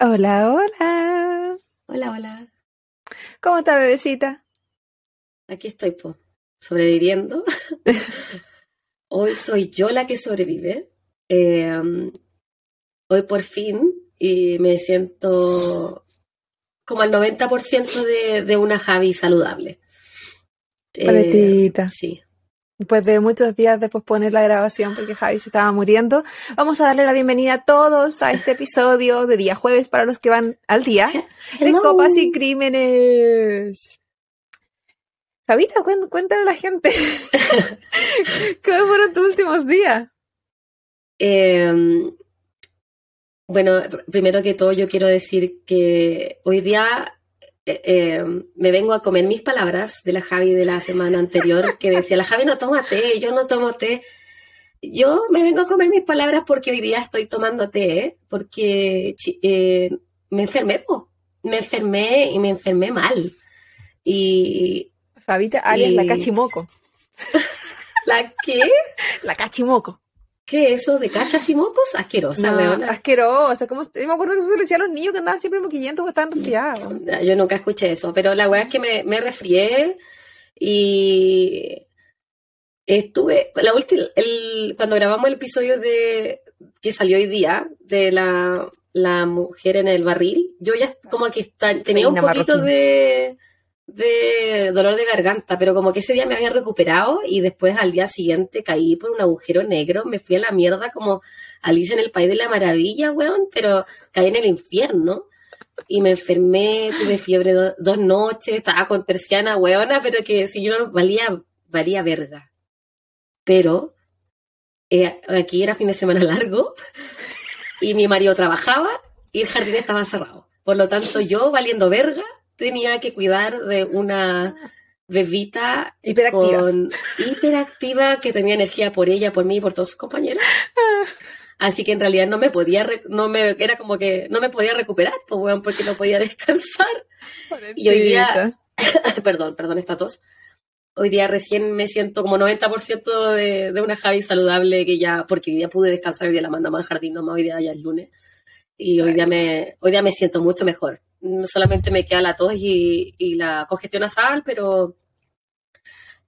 Hola, hola. Hola, hola. ¿Cómo está, bebecita? Aquí estoy, po, sobreviviendo. hoy soy yo la que sobrevive. Eh, hoy por fin y me siento como al 90% de, de una Javi saludable. Eh, sí. Después de muchos días de posponer la grabación porque Javi se estaba muriendo, vamos a darle la bienvenida a todos a este episodio de día jueves para los que van al día de Copas y Crímenes. Javita, cuéntale a la gente cómo fueron tus últimos días. Em, bueno, primero que todo yo quiero decir que hoy día eh, eh, me vengo a comer mis palabras de la Javi de la semana anterior, que decía, la Javi no toma té, yo no tomo té. Yo me vengo a comer mis palabras porque hoy día estoy tomando té, porque eh, me enfermé, me enfermé y me enfermé mal. Y... Javita, alias la cachimoco. ¿La qué? La cachimoco. ¿Qué es eso de cachas y mocos? Asquerosa, no, Asquerosa. Como, me acuerdo que eso se decía a los niños que andaban siempre moquillando porque estaban resfriados. Yo nunca escuché eso, pero la weá es que me, me resfrié y estuve, la última, el, cuando grabamos el episodio de que salió hoy día de la, la mujer en el barril, yo ya como que está, tenía un poquito de de dolor de garganta, pero como que ese día me había recuperado y después al día siguiente caí por un agujero negro, me fui a la mierda como Alice en el País de la Maravilla, weón, pero caí en el infierno y me enfermé, tuve fiebre dos noches, estaba con terciana, weona, pero que si yo no valía, valía verga. Pero eh, aquí era fin de semana largo y mi marido trabajaba y el jardín estaba cerrado. Por lo tanto, yo valiendo verga, tenía que cuidar de una bebita hiperactiva. hiperactiva que tenía energía por ella, por mí y por todos sus compañeros. Así que en realidad no me podía, no me, era como que no me podía recuperar, pues, porque no podía descansar. Y hoy día, perdón, perdón esta tos. Hoy día recién me siento como 90% de, de una Javi saludable que ya, porque hoy día pude descansar, hoy día la mandamos al jardín, no hoy día ya es lunes. Y hoy día me, hoy día me siento mucho mejor no solamente me queda la tos y, la congestión nasal, pero,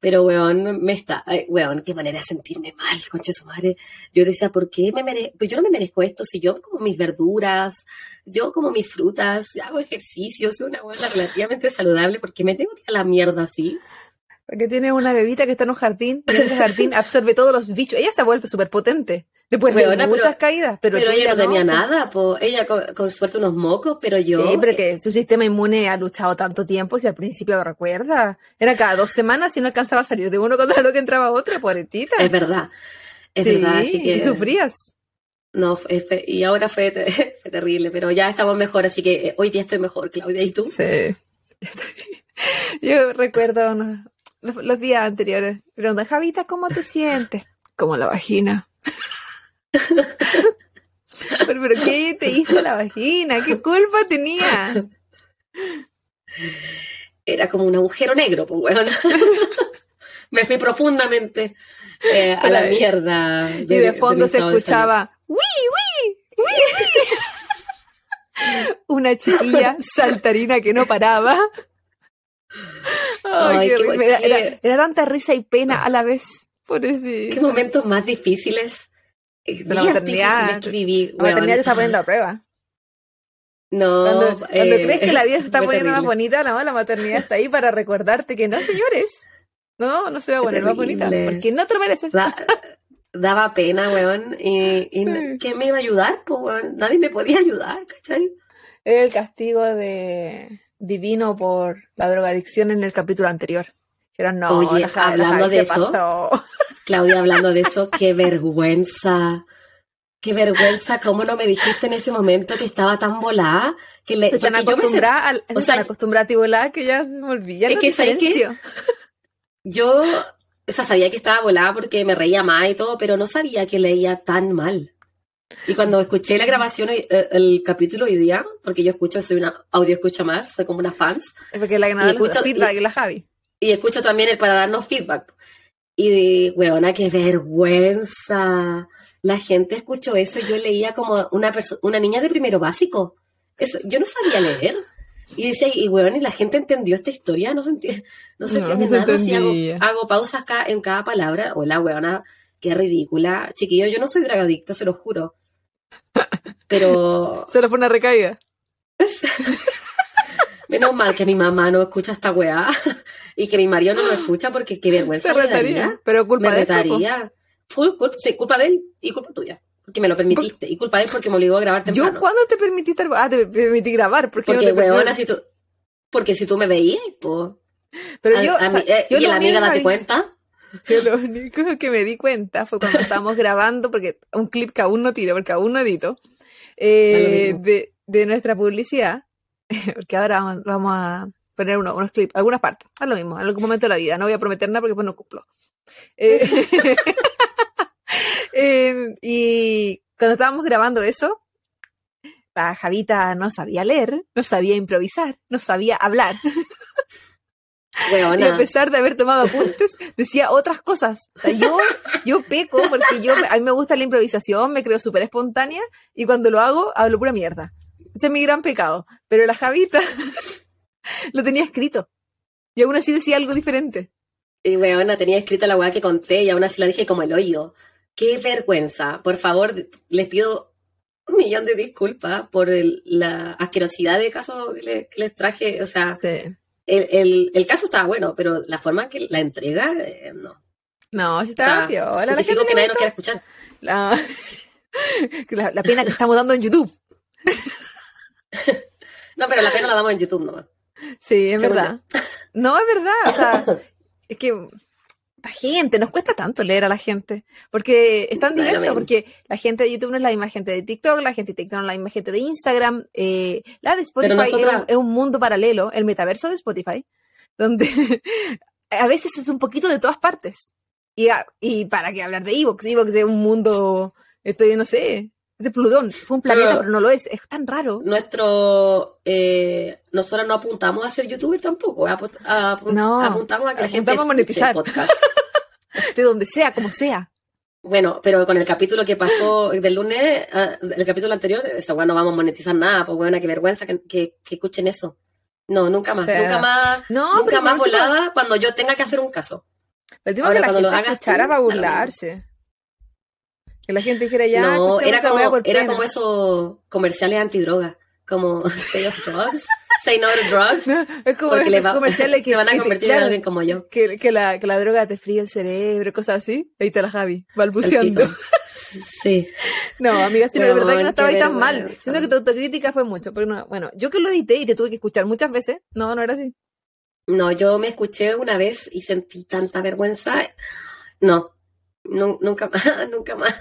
pero, weón, me está, weón, qué manera de sentirme mal, concha su madre. Yo decía, ¿por qué me merezco? Pues yo no me merezco esto, si yo como mis verduras, yo como mis frutas, hago ejercicio, soy una buena relativamente saludable, ¿por qué me tengo que ir a la mierda así? Porque tiene una bebita que está en un jardín, jardín absorbe todos los bichos. Ella se ha vuelto súper potente. Después de muchas caídas. Pero, ella no tenía nada, pues ella con, suerte unos mocos, pero yo. Sí, pero que su sistema inmune ha luchado tanto tiempo, si al principio lo recuerda. Era cada dos semanas y no alcanzaba a salir de uno contra lo que entraba otro, pobretita. Es verdad. Es verdad, así que. Y sufrías. No, y ahora fue, terrible, pero ya estamos mejor, así que eh, hoy día estoy mejor, Claudia, ¿y tú? Sí. Yo recuerdo los, días anteriores. Pregunta, Javita, ¿cómo te sientes? Como la vagina pero, ¿qué te hizo la vagina? ¿Qué culpa tenía? Era como un agujero negro, pues bueno. Me fui profundamente eh, a la mierda. y de fondo se escuchaba ¡Wii, wii! ¡Wii! Una chiquilla saltarina que no paraba. Ay, qué era, tanta risa y pena a la vez. Por Qué momentos más difíciles de la maternidad. La maternidad te está poniendo a prueba. No. Cuando, eh, crees que la vida se está poniendo más bonita, no, la maternidad está ahí para recordarte que no, señores. No, no se va a poner más bonita. Porque no te lo mereces. daba pena, weón. Y, y ¿quién me iba a ayudar? Pues, weón, nadie me podía ayudar, ¿cachai? El castigo de divino por la drogadicción en el capítulo anterior. no, Oye, hablando de eso. Claudia, hablando de eso, qué vergüenza. Qué vergüenza, cómo no me dijiste en ese momento que estaba tan volada. Que le, tan yo me, o sea, acostumbrada a ti volada que ya se me olvidó. Es que, ¿sabes qué? Yo, o sea, sabía que estaba volada porque me reía más y todo, pero no sabía que leía tan mal. Y cuando escuché la grabación, eh, el, capítulo hoy día, porque yo escucho, soy una audio escucha más, soy como una fans. Es porque la escucho, feedback y, la Javi. Y escucho también el para darnos feedback. Y, weona, qué vergüenza. La gente escuchó eso y yo leía como una, una niña de primero básico. yo no sabía leer. Y decía, y weón, y la gente entendió esta historia, no se entiende, no se entiende nada. Si hago, hago, pausas acá en cada palabra, o la weona, qué ridícula. Chiquillo, yo no soy dragadicta, se lo juro. Pero. Solo fue una recaída. Menos mal que mi mamá no escucha esta weá y que mi marido no lo escucha porque qué vergüenza me daría. Pero culpa me de él. Full, culpa, sí, culpa de él y culpa tuya. Porque me lo permitiste. Y culpa de él porque me obligó a grabar temprano. ¿Yo cuándo te permitiste? Ah, te permití grabar. porque, no weona, si tú... Porque si tú me veías, pues... Pero yo... Eh, y la amiga date cuenta. Yo lo único que me di cuenta fue cuando estábamos grabando, porque un clip que aún no tiro, porque aún no edito, eh, de, de nuestra publicidad, porque ahora vamos, a poner unos clips, algunas partes, es lo mismo, en algún momento de la vida, no voy a prometer nada porque pues no cumplo. Eh, y cuando estábamos grabando eso, la Javita no sabía leer, no sabía improvisar, no sabía hablar. Y a pesar de haber tomado apuntes, decía otras cosas. O sea, yo, yo peco porque yo, a mí me gusta la improvisación, me creo súper espontánea y cuando lo hago, hablo pura mierda. Ese es mi gran pecado. Pero la Javita lo tenía escrito. Y aún así decía algo diferente. Y weona, tenía escrita la weá que conté y aún así la dije como el hoyo. Qué vergüenza. Por favor, les pido un millón de disculpas por la asquerosidad de caso que, les traje. O sea, el, caso estaba bueno, pero la forma que la entrega, eh, no. No, si estaba o sea, La que nadie no quiere escuchar. La, la, pena que estamos dando en YouTube. no, pero la pena la damos en YouTube nomás. Sí, es verdad. No, es verdad. O sea, es que la gente, nos cuesta tanto leer a la gente, porque es tan diverso, porque la gente de YouTube no es la misma gente de TikTok, la gente de TikTok no es la misma gente de Instagram, eh, la de Spotify es, un, mundo paralelo, el metaverso de Spotify, donde a veces es un poquito de todas partes. Y, y para qué hablar de Evox, Evox es un mundo, estoy, no sé, ese Plutón fue un planeta, pero, no lo es. Es tan raro. Nuestro. Eh, nosotros no apuntamos a ser youtuber tampoco. no, apuntamos a que la gente a monetizar. podcast. de donde sea, como sea. Bueno, pero con el capítulo que pasó del lunes, ah, el capítulo anterior, esa bueno, no vamos a monetizar nada, pues bueno, qué vergüenza que, que, escuchen eso. No, nunca más, nunca más, nunca más volada cuando yo tenga que hacer un caso. Pero Ahora, que la cuando gente lo hagas a burlarse. Que la gente dijera ya. No, era como, era como esos comerciales antidroga, como Stay off drugs, Say no to drugs. es como porque comerciales que se van a convertir en alguien como yo. Que, que, la, que la droga te fríe el cerebro, cosas así. Ahí está la Javi, balbuceando. Sí. No, amiga, sí, no, de verdad que no estaba ahí tan mal. Siento que tu autocrítica fue mucho. Pero no, bueno, yo que lo edité y te tuve que escuchar muchas veces, no, no era así. No, yo me escuché una vez y sentí tanta vergüenza. No, nunca más, nunca más.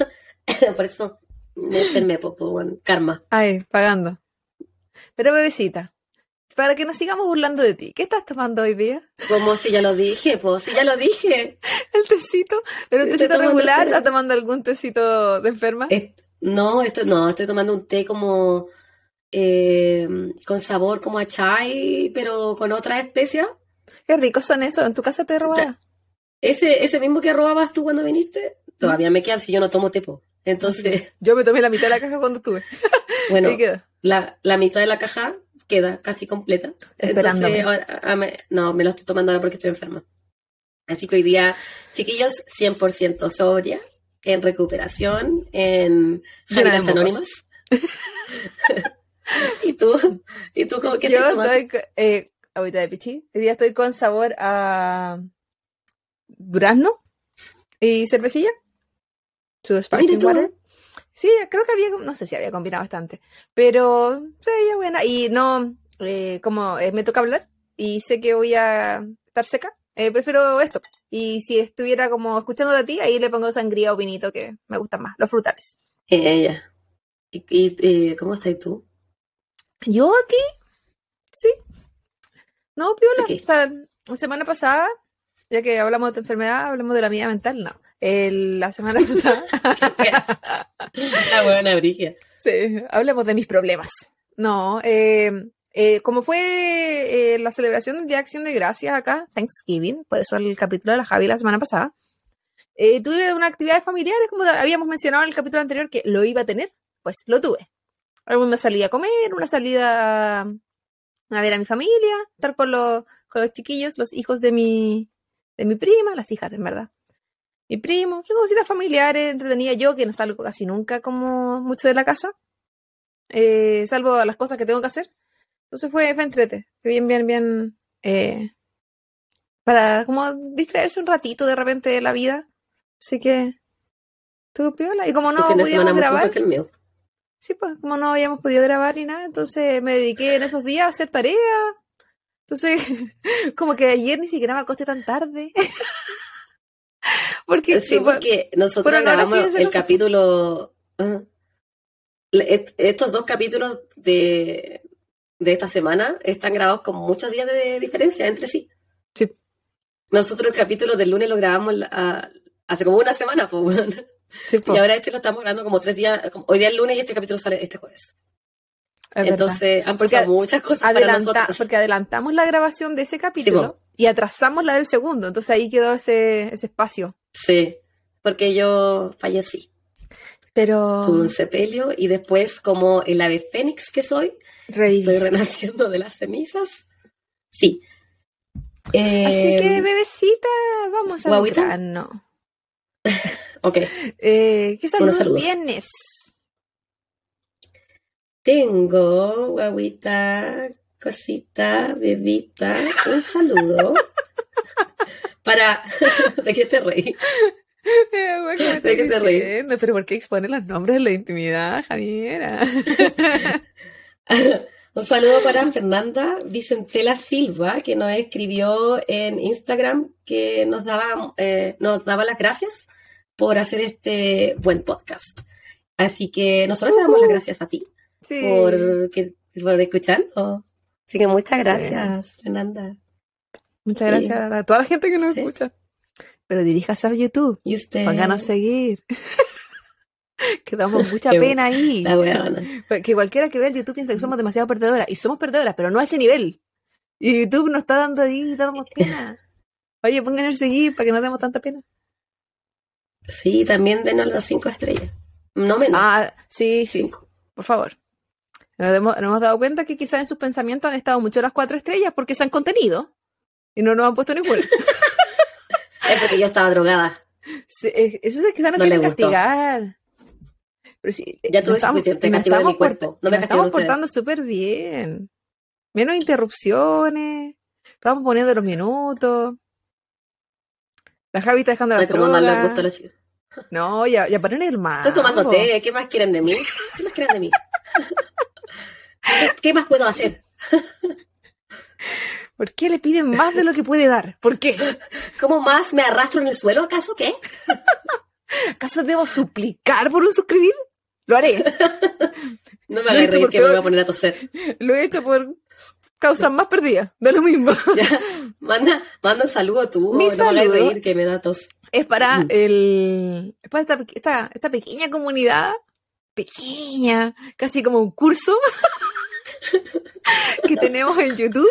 Por eso me enfermé, por, karma. Ay, pagando. Pero bebecita, para que nos sigamos burlando de ti, ¿qué estás tomando hoy día? Como si ya lo dije, pues, si ya lo dije. El tecito, pero un tecito regular, ¿estás tomando algún tecito de enferma? no, esto, no, estoy tomando un té como eh, con sabor como a chai, pero con otras especias. Qué ricos son esos, ¿en tu casa te robaba? Ese, ese mismo que robabas tú cuando viniste, todavía me queda si yo no tomo tepo. Entonces. Yo me tomé la mitad de la caja cuando estuve. Bueno, La, la mitad de la caja queda casi completa. Entonces, ahora, ah, no, me lo estoy tomando ahora porque estoy enferma. Así que hoy día, chiquillos, 100% sobria, en recuperación, en Javitas Anónimas. ¿Y tú? ¿Y tú cómo que Yo estoy, eh, ahorita de pichi, hoy día estoy con sabor a durazno y cervecilla. Su sparkling water. Sí, creo que había, no sé si había combinado bastante, pero sí, buena. Y no, eh, como eh, me toca hablar y sé que voy a estar seca, eh, prefiero esto. Y si estuviera como escuchando de ti, ahí le pongo sangría o vinito que me gustan más, los frutales. Ella. ¿Y, cómo estás tú? Yo aquí, sí. No, piola. O sea, la semana pasada, ya que hablamos de tu enfermedad, hablamos de la mía mental, no la semana pasada. La buena brigia. Sí, hablemos de mis problemas. No, eh, eh, como fue eh, la celebración de Acción de Gracias acá, Thanksgiving, por eso el capítulo de la Javi la semana pasada, tuve unas actividades familiares, como habíamos mencionado en el capítulo anterior, que lo iba a tener, pues lo tuve. Alguna salida a comer, una salida a ver a mi familia, estar con los, con los chiquillos, los hijos de mi, de mi prima, las hijas en verdad. Mi primo, cositas familiares, entretenía yo, que no salgo casi nunca como mucho de la casa, eh, salvo las cosas que tengo que hacer. Entonces fue, fue entrete, fue bien, bien, bien, eh, para como distraerse un ratito de repente de la vida. Así que estuvo piola. Y como no podíamos grabar. Que el mío. Sí, pues como no habíamos podido grabar ni nada, entonces me dediqué en esos días a hacer tareas. Entonces, como que ayer ni siquiera me acosté tan tarde. porque sí, porque nosotros grabamos el capítulo. estos dos capítulos de, de esta semana están grabados con muchos días de diferencia entre sí. Sí. Nosotros el capítulo del lunes lo grabamos hace como una semana, pues, y ahora este lo estamos grabando como tres días, hoy día es lunes y este capítulo sale este jueves. Entonces han pasado muchas cosas para nosotros. Porque adelantamos la grabación de ese capítulo y atrasamos la del segundo, entonces ahí quedó ese, ese espacio. Sí, porque yo fallecí. Pero... Tuve un sepelio y después como el ave fénix que soy, estoy renaciendo de las cenizas. Sí, Así que, em, bebecita, vamos a no ok. Eh, ¿Qué saludos, tienes? Tengo, guaguita, cosita, bebita, un saludo para... ¿De qué te reí? ¿De qué te reí? Pero ¿por qué expone los nombres de la intimidad, Javiera? Un saludo para Fernanda Vicentela Silva, que nos escribió en Instagram que nos daba, eh, nos daba las gracias por hacer este buen podcast. Así que nosotros le damos las gracias a ti por, que, por escuchar. Así que muchas gracias, Fernanda. Muchas gracias a toda la gente que nos escucha. Pero diríjase a YouTube. Y usted. a seguir. que damos mucha pena ahí. Que cualquiera que vea el YouTube piensa que somos demasiado perdedoras. Y somos perdedoras, pero no a ese nivel. Y YouTube nos está dando ahí, damos pena. Oye, pongan el seguir para que no demos tanta pena. Sí, también denos las cinco estrellas. No menos. Ah, sí, sí. Por favor. Nos hemos, dado cuenta que quizás en sus pensamientos han estado mucho las cuatro estrellas porque se han contenido. Y no nos han puesto ninguna. es porque yo estaba drogada. eso es que no, no castigar. Pero ya tuve suficiente castigo de mi cuerpo. No me estamos portando súper bien. Menos interrupciones. Estamos poniendo los minutos. La Javi está dejando la droga. No, ya, ya ponen el más. Estoy tomando té. ¿Qué más quieren de mí? ¿Qué más quieren de mí? ¿Qué, más puedo hacer? ¿Por qué le piden más de lo que puede dar? ¿Por qué? ¿Cómo más me arrastro en el suelo? ¿Acaso qué? ¿Acaso debo suplicar por un suscribir? Lo haré. no me hagas reír que me voy a poner a toser. Lo he hecho por causas más perdidas, de lo mismo. Manda, manda un saludo tú, Mi no saludo me hagas reír que me da tos. Es para mm. el es para esta, esta, esta pequeña comunidad, pequeña, casi como un curso que tenemos en YouTube.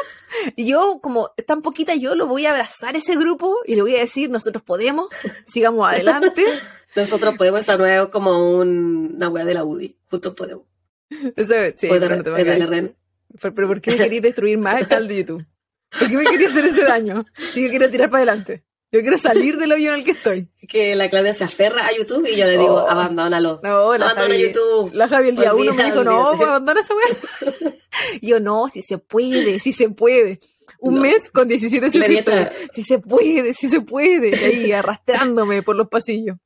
Y yo, como tan poquita, yo lo voy a abrazar ese grupo y le voy a decir, nosotros podemos, sigamos adelante. Nosotros podemos estar nuevo como un, una wea de la UDI. Justo podemos. Eso, sí, pero, pero, ¿por qué me querías destruir más el canal de YouTube? ¿Por qué me querías hacer ese daño? Si yo quiero tirar para adelante. Yo quiero salir del hoyo en el que estoy. Que la Claudia se aferra a YouTube y yo le digo, oh. abandónalo. No, la Abandona Javi, YouTube. La Javi el día uno me dijo, no, pues abandona esa wea. y yo, no, si se puede, si se puede. Un mes con 17 suscriptores. Si se puede, si se puede. Y ahí arrastrándome por los pasillos.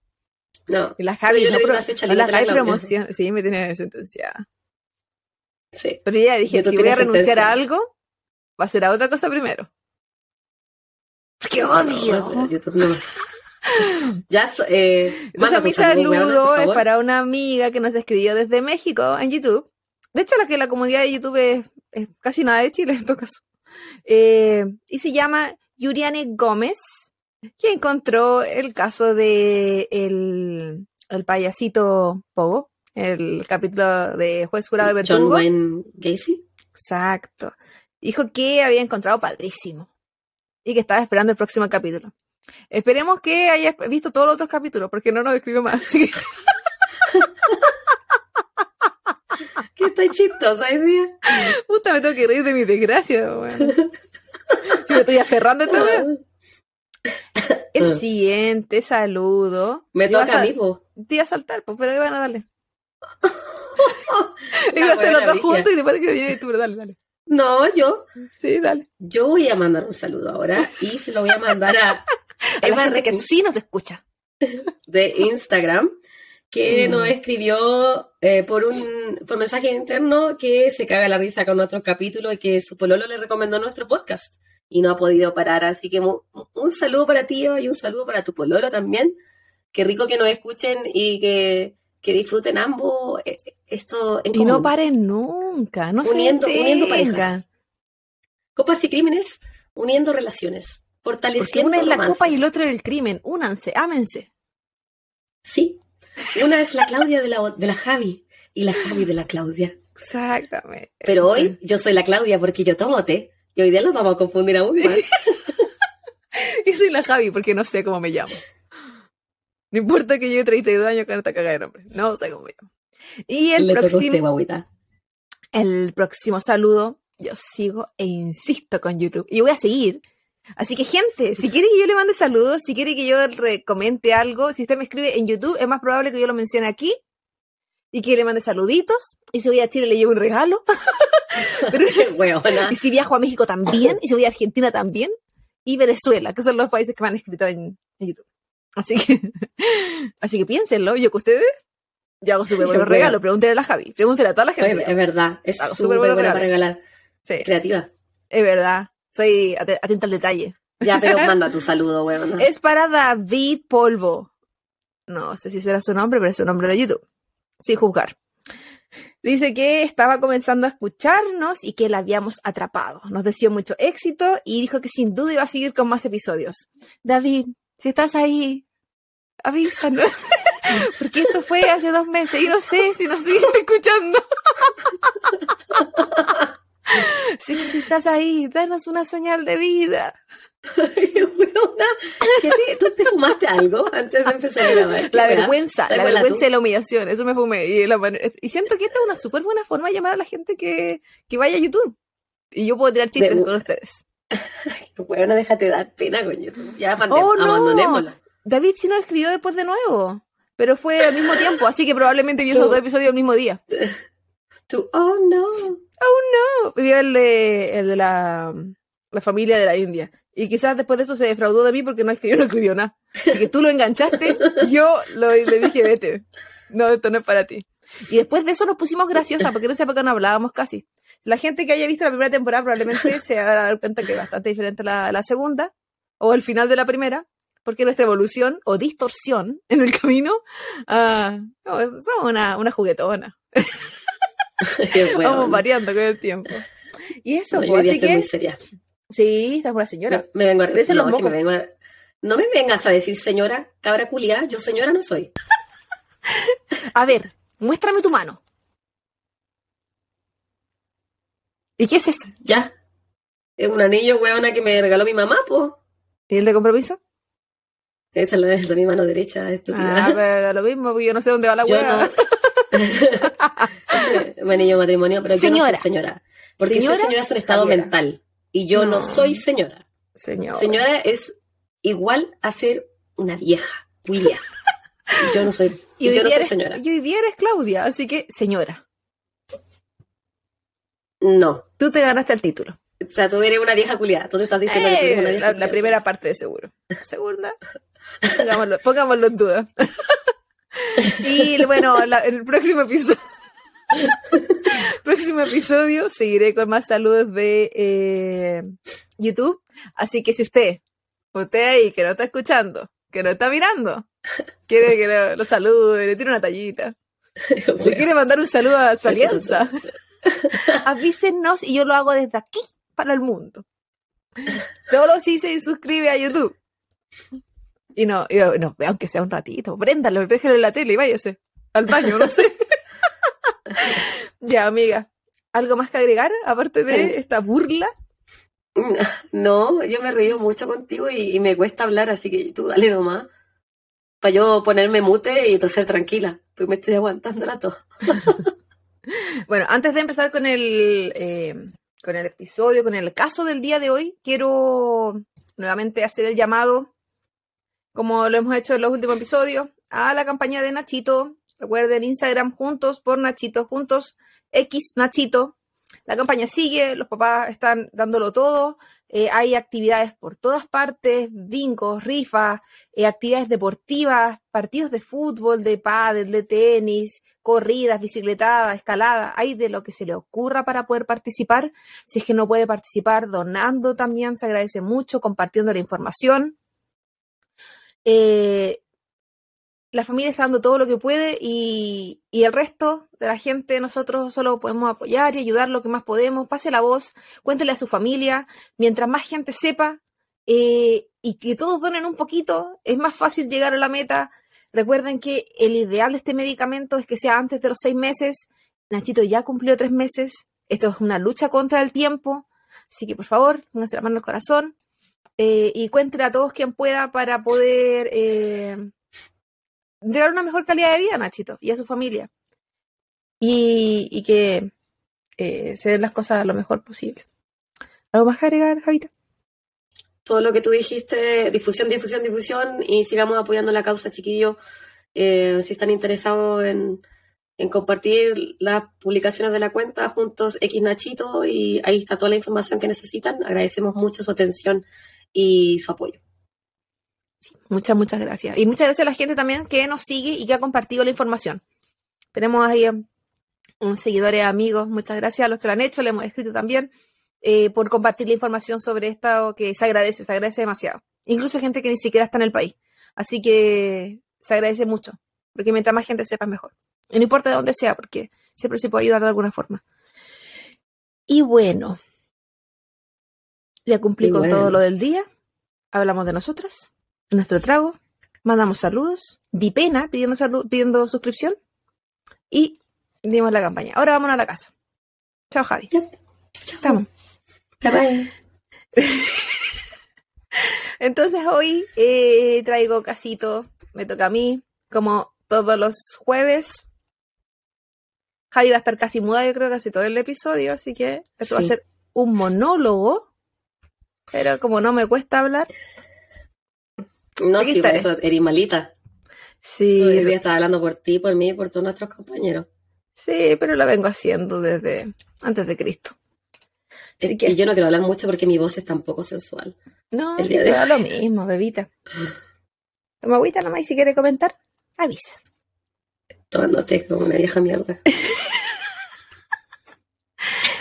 No. la Javi, no, no, la Javi promoción. Sí, me tiene sentenciada. Sí. Pero ya dije, si voy a renunciar a algo, va a ser a otra cosa primero. ¡Qué odio! ya, eh, Entonces, mi saludo es para una amiga que nos escribió desde México en YouTube. De hecho, la que la comunidad de YouTube es, casi nada de Chile en todo caso. Eh, y se llama Yuriane Gómez que encontró el caso de el, payasito Pogo, el capítulo de Juez Jurado de Verdugo. John Wayne Gacy. Exacto. Dijo que había encontrado padrísimo y que estaba esperando el próximo capítulo. Esperemos que hayas visto todos los otros capítulos, porque no nos escribe más. Así que... está chistosa día. Puta, me tengo que reír de mi desgracia, weón. Si me estoy aferrando esta weón. El siguiente saludo. Me toca a mí, po. Te iba a saltar, pues, pero bueno, dale. Iba a hacer los buena dos vigia. juntos y después que viene tú, pero dale, dale. No, yo, Sí, dale. yo voy a mandar un saludo ahora y se lo voy a mandar a A la Eva gente que sí nos escucha. de Instagram que Mm. nos escribió eh, por un por mensaje interno que se caga la risa con nuestro capítulo y que su pololo le recomendó nuestro podcast y no ha podido parar. Así que un saludo para ti Eva, y un saludo para tu pololo también. Qué rico que nos escuchen y que, que disfruten ambos eh, esto en Y no paren nunca, no Uniendo- se uniendo parejas. Copas y crímenes uniendo relaciones, Porque fortaleciendo una es la copa y el otro es el crimen. Únanse, ámense. Sí. Una es la Claudia de la, de la Javi y la Javi de la Claudia. Exactamente. Pero hoy yo soy la Claudia porque yo tomo té y hoy día los vamos a confundir aún más. Y soy la Javi porque no sé cómo me llamo. No importa que yo 32 años con esta cagada de nombre. No sé cómo me llamo. Y el Le usted, próximo, el próximo saludo, yo sigo e insisto con YouTube. Y voy a seguir. Así que, gente, si quiere que yo le mande saludos, si quiere que yo le comente algo, si usted me escribe en YouTube, es más probable que yo lo mencione aquí y que le mande saluditos. Y si voy a Chile, le llevo un regalo. Y si viajo a México también, y si voy a Argentina también, y Venezuela, que son los países que me han escrito en, en YouTube. Así que, así que piénsenlo, yo que ustedes, yo hago súper buenos regalos, pregúntenle a la Javi, pregúntenle a toda la Oye, gente. es verdad, es súper buena para regalos. regalar. Sí, Creativa. es verdad, soy ate- atenta al detalle. Ya, pero manda tu saludo, huevona. Es para David Polvo. No sé si será su nombre, pero es su nombre de YouTube. Sin juzgar. Dice que estaba comenzando a escucharnos y que la habíamos atrapado. Nos deseó mucho éxito y dijo que sin duda iba a seguir con más episodios. David, si estás ahí, avísanos. Porque esto fue hace dos meses y no sé si nos siguen escuchando. Si, si estás ahí, danos una señal de vida. Huevona, ¿qué te- ¿Tú te fumaste algo antes de empezar a grabar? ¿Qué La vergüenza, ¿Te la vergüenza tú? y la humillación, eso me fumé. Y, la manera- y siento que esta es una súper buena forma de llamar a la gente que, que vaya a YouTube. Y yo puedo tirar chistes De- con ustedes. Huevona, déjate dar pena YouTube. Ya, Oh, no. abandonémoslo. David sí nos escribió después de nuevo, pero fue al mismo tiempo, así que probablemente vio esos dos episodios el mismo día. Tú, oh no. No, vio el de, el de la, la familia de la India. Y quizás después de eso se defraudó de mí porque no escribió, no escribió nada. Así que tú lo enganchaste, yo lo, le dije, vete. No, esto no es para ti. Y después de eso nos pusimos graciosas, porque en esa época no hablábamos casi. La gente que haya visto la primera temporada probablemente se dar cuenta que es bastante diferente a la, la segunda, o el final de la primera, porque nuestra evolución o distorsión en el camino, ah, no, es- somos una, una juguetona. Qué huevona. Vamos variando con el tiempo. Y eso, No, pues, así que, muy seria. sí, estás una señora. Me, vengo a no, los me mocos. vengo a- no me vengas a decir señora, cabra culiada, yo señora no soy. A ver, muéstrame tu mano. ¿Y qué es eso? Ya. Es un anillo, huevona, que me regaló mi mamá, pues. ¿Y el de compromiso? Esta es la de mi mano derecha, estúpida. Ah, pero lo mismo, porque yo no sé dónde va la hueá. no. matrimonio, pero yo no soy señora. Porque Señora ser señora es un estado mental. Y yo no. No. soy señora. Señor. Señora es igual a ser una vieja, culia. Yo no soy, Y yo no soy eres, señora. y hoy día eres Claudia, así que, señora, No. tú te ganaste el título. O sea, tú eres una vieja culiada. Tú te estás diciendo que tú eres una Eh, vieja la, primera parte de seguro. Segunda, pongámoslo, pongámoslo en duda. y bueno, la- en el próximo episodio. próximo episodio seguiré con más saludos de eh, YouTube. Así que si usted, usted ahí que no está escuchando, que no está mirando, quiere que lo, lo salude, le tire una tallita, le quiere mandar un saludo a su alianza, avísenos y yo lo hago desde aquí para el mundo. Solo si se suscribe a YouTube. Y no, y no, aunque sea un ratito, préndalo, déjelo en la tele y váyase al baño, no sé. ya, amiga, ¿algo más que agregar aparte de esta burla? No, yo me río mucho contigo y, me cuesta hablar, así que tú dale nomás. Para yo ponerme mute y toser tranquila, porque me estoy aguantando la tos. bueno, antes de empezar con el, eh, con el episodio, con el caso del día de hoy, quiero nuevamente hacer el llamado, como lo hemos hecho en los últimos episodios, a la campaña de Nachito. Recuerden Instagram juntos por Nachito, juntos X Nachito. La campaña sigue, los papás están dándolo todo. Eh, hay actividades por todas partes, bingos, rifas, eh, actividades deportivas, partidos de fútbol, de pádel, de tenis, corridas, bicicletadas, escalada, hay de lo que se le ocurra para poder participar. Si es que no puede participar, donando también se agradece mucho, compartiendo la información. Eh, la familia está dando todo lo que puede y, el resto de la gente, nosotros solo podemos apoyar y ayudar lo que más podemos. Pase la voz, cuéntele a su familia. Mientras más gente sepa eh, y que todos donen un poquito, es más fácil llegar a la meta. Recuerden que el ideal de este medicamento es que sea antes de los seis meses. Nachito ya cumplió tres meses. Esto es una lucha contra el tiempo. Así que por favor, pónganse la mano al corazón eh, y cuéntenle a todos quien pueda para poder eh, llegar una mejor calidad de vida a Nachito y a su familia. Y, que eh, se den las cosas lo mejor posible. ¿Algo más que agregar, Javita? todo lo que tú dijiste, difusión, difusión, difusión, y sigamos apoyando la causa, chiquillos. Si están interesados en, compartir las publicaciones de la cuenta juntos X Nachito, y ahí está toda la información que necesitan. Agradecemos mucho su atención y su apoyo. muchas, muchas gracias. Y muchas gracias a la gente también que nos sigue y que ha compartido la información. Tenemos ahí un seguidores, amigos. Muchas gracias a los que lo han hecho, le hemos escrito también. Eh, por compartir la información sobre esto, que se agradece, se agradece demasiado. Incluso gente que ni siquiera está en el país. Así que se agradece mucho, porque mientras más gente sepa, mejor. No importa de dónde sea, porque siempre se puede ayudar de alguna forma. Y bueno, ya cumplí con todo lo del día. Hablamos de nosotras, nuestro trago, mandamos saludos, di pena pidiendo, pidiendo suscripción y dimos la campaña. Ahora vámonos a la casa. Chao, Javi. Estamos. Entonces hoy eh, traigo casito, me toca a mí, como todos los jueves. Javi va a estar casi muda, yo creo, casi todo el episodio, así que esto va a ser un monólogo. Pero como no me cuesta hablar. No, sí, por eso eres malita. Sí. Hoy día estaba hablando por ti, por mí, por todos nuestros compañeros. Sí, pero lo vengo haciendo desde antes de Cristo. Y yo no quiero hablar mucho porque mi voz es tan poco sensual. No, el día de... lo mismo, bebita. Toma agüita nomás y si quiere comentar, avisa. Tomándote como una vieja mierda.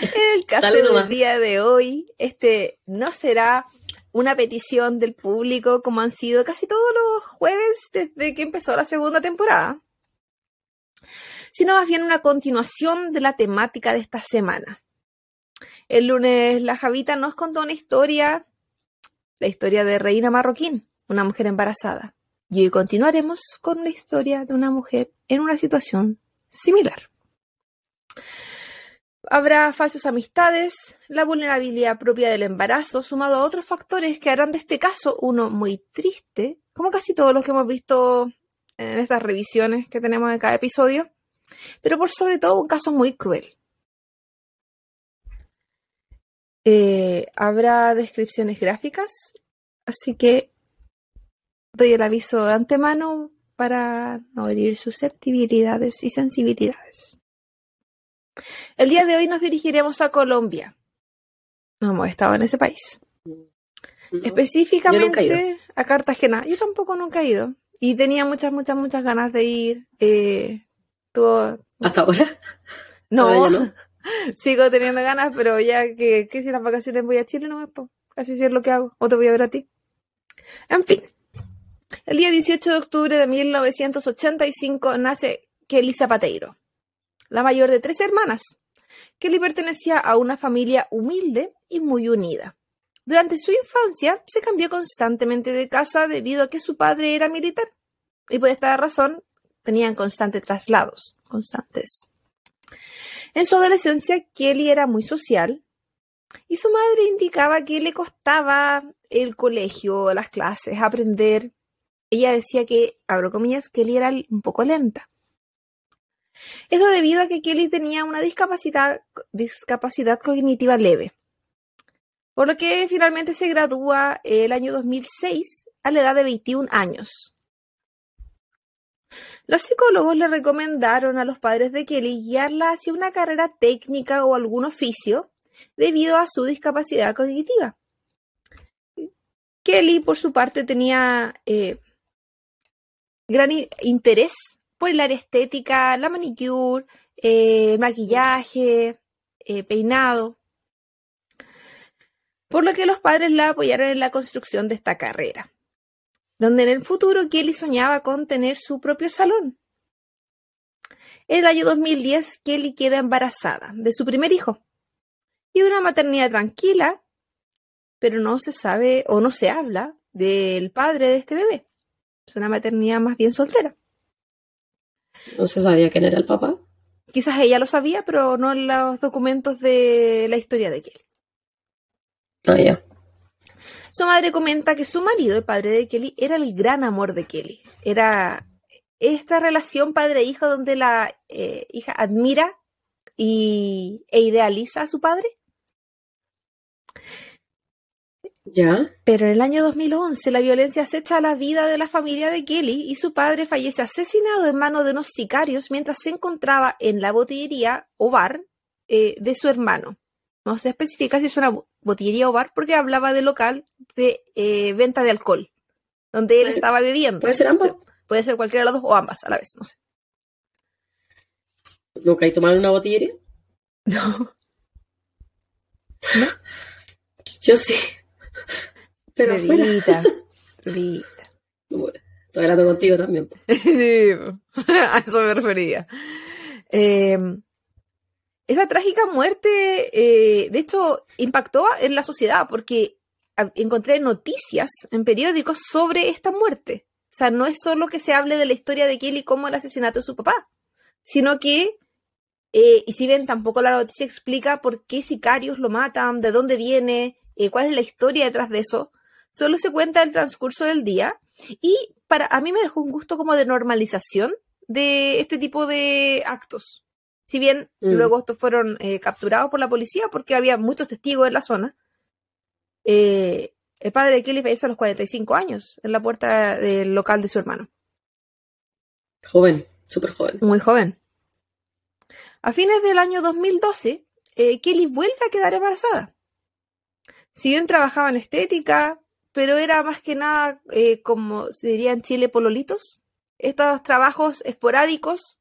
en el caso del día de hoy, este no será una petición del público como han sido casi todos los jueves desde que empezó la segunda temporada, sino más bien una continuación de la temática de esta semana. El lunes la Javita nos contó una historia, la historia de Reina Marroquín, una mujer embarazada. Y hoy continuaremos con la historia de una mujer en una situación similar. Habrá falsas amistades, la vulnerabilidad propia del embarazo, sumado a otros factores que harán de este caso uno muy triste, como casi todos los que hemos visto en estas revisiones que tenemos en cada episodio, pero por sobre todo un caso muy cruel. Eh, habrá descripciones gráficas, así que doy el aviso de antemano para no herir susceptibilidades y sensibilidades. El día de hoy nos dirigiremos a Colombia. No hemos estado en ese país. Específicamente a Cartagena. Yo tampoco nunca he ido. Y tenía muchas, muchas, muchas ganas de ir. Eh, ¿Hasta ahora? no. Sigo teniendo ganas, pero ya que, si las vacaciones voy a Chile, no me puedo. Así es lo que hago. O te voy a ver a ti. En fin. El día 18 de octubre de 1985 nace Kelly Zapateiro, la mayor de tres hermanas. Kelly pertenecía a una familia humilde y muy unida. Durante su infancia se cambió constantemente de casa debido a que su padre era militar y por esta razón tenían constantes traslados. En su adolescencia, Kelly era muy social Y su madre indicaba que le costaba el colegio, las clases, aprender. Ella decía que, abro comillas, Kelly era un poco lenta. Eso debido a que Kelly tenía una discapacidad, discapacidad cognitiva leve. Por lo que finalmente se gradúa el año 2006 a la edad de 21 años. Los psicólogos le recomendaron a los padres de Kelly guiarla hacia una carrera técnica o algún oficio debido a su discapacidad cognitiva. Kelly, por su parte, tenía eh, gran interés por el área estética, la manicure, eh, maquillaje, eh, peinado, por lo que los padres la apoyaron en la construcción de esta carrera, donde en el futuro Kelly soñaba con tener su propio salón. En el año 2010, Kelly queda embarazada de su primer hijo y una maternidad tranquila, pero no se sabe o no se habla del padre de este bebé. Es una maternidad más bien soltera. ¿No se sabía quién era el papá? Quizás ella lo sabía, pero no en los documentos de la historia de Kelly. Ah, ya. Su madre comenta que su marido, el padre de Kelly, era el gran amor de Kelly. Era esta relación padre-hijo donde la eh, hija admira y, e idealiza a su padre. Ya. Pero en el año 2011 la violencia acecha la vida de la familia de Kelly y su padre fallece asesinado en manos de unos sicarios mientras se encontraba en la botillería o bar eh, de su hermano. No se especifica si es una botillería o bar porque hablaba de local de eh, venta de alcohol, donde él estaba bebiendo. ¿Puede ser ambos? puede ser cualquiera de las dos o ambas a la vez, no sé. ¿Nunca hay tomado en una botillería? No. ¿No? Yo sí. Pero Revita, Revita. Bueno, estoy hablando contigo también. sí, a eso me refería. Eh, esa trágica muerte, eh, de hecho, impactó en la sociedad porque encontré noticias en periódicos sobre esta muerte. O sea, no es solo que se hable de la historia de Kelly como el asesinato de su papá, sino que, eh, y si ven, tampoco la noticia explica por qué sicarios lo matan, de dónde viene, eh, cuál es la historia detrás de eso. Solo se cuenta el transcurso del día y para a mí me dejó un gusto como de normalización de este tipo de actos. Si bien mm. luego estos fueron eh, capturados por la policía porque había muchos testigos en la zona, eh, el padre de Kelly falleció a los 45 años en la puerta del local de su hermano. Joven, súper joven. Muy joven. A fines del año 2012, Kelly vuelve a quedar embarazada si bien trabajaba en estética, pero era más que nada, eh, como se diría en Chile, pololitos, estos trabajos esporádicos.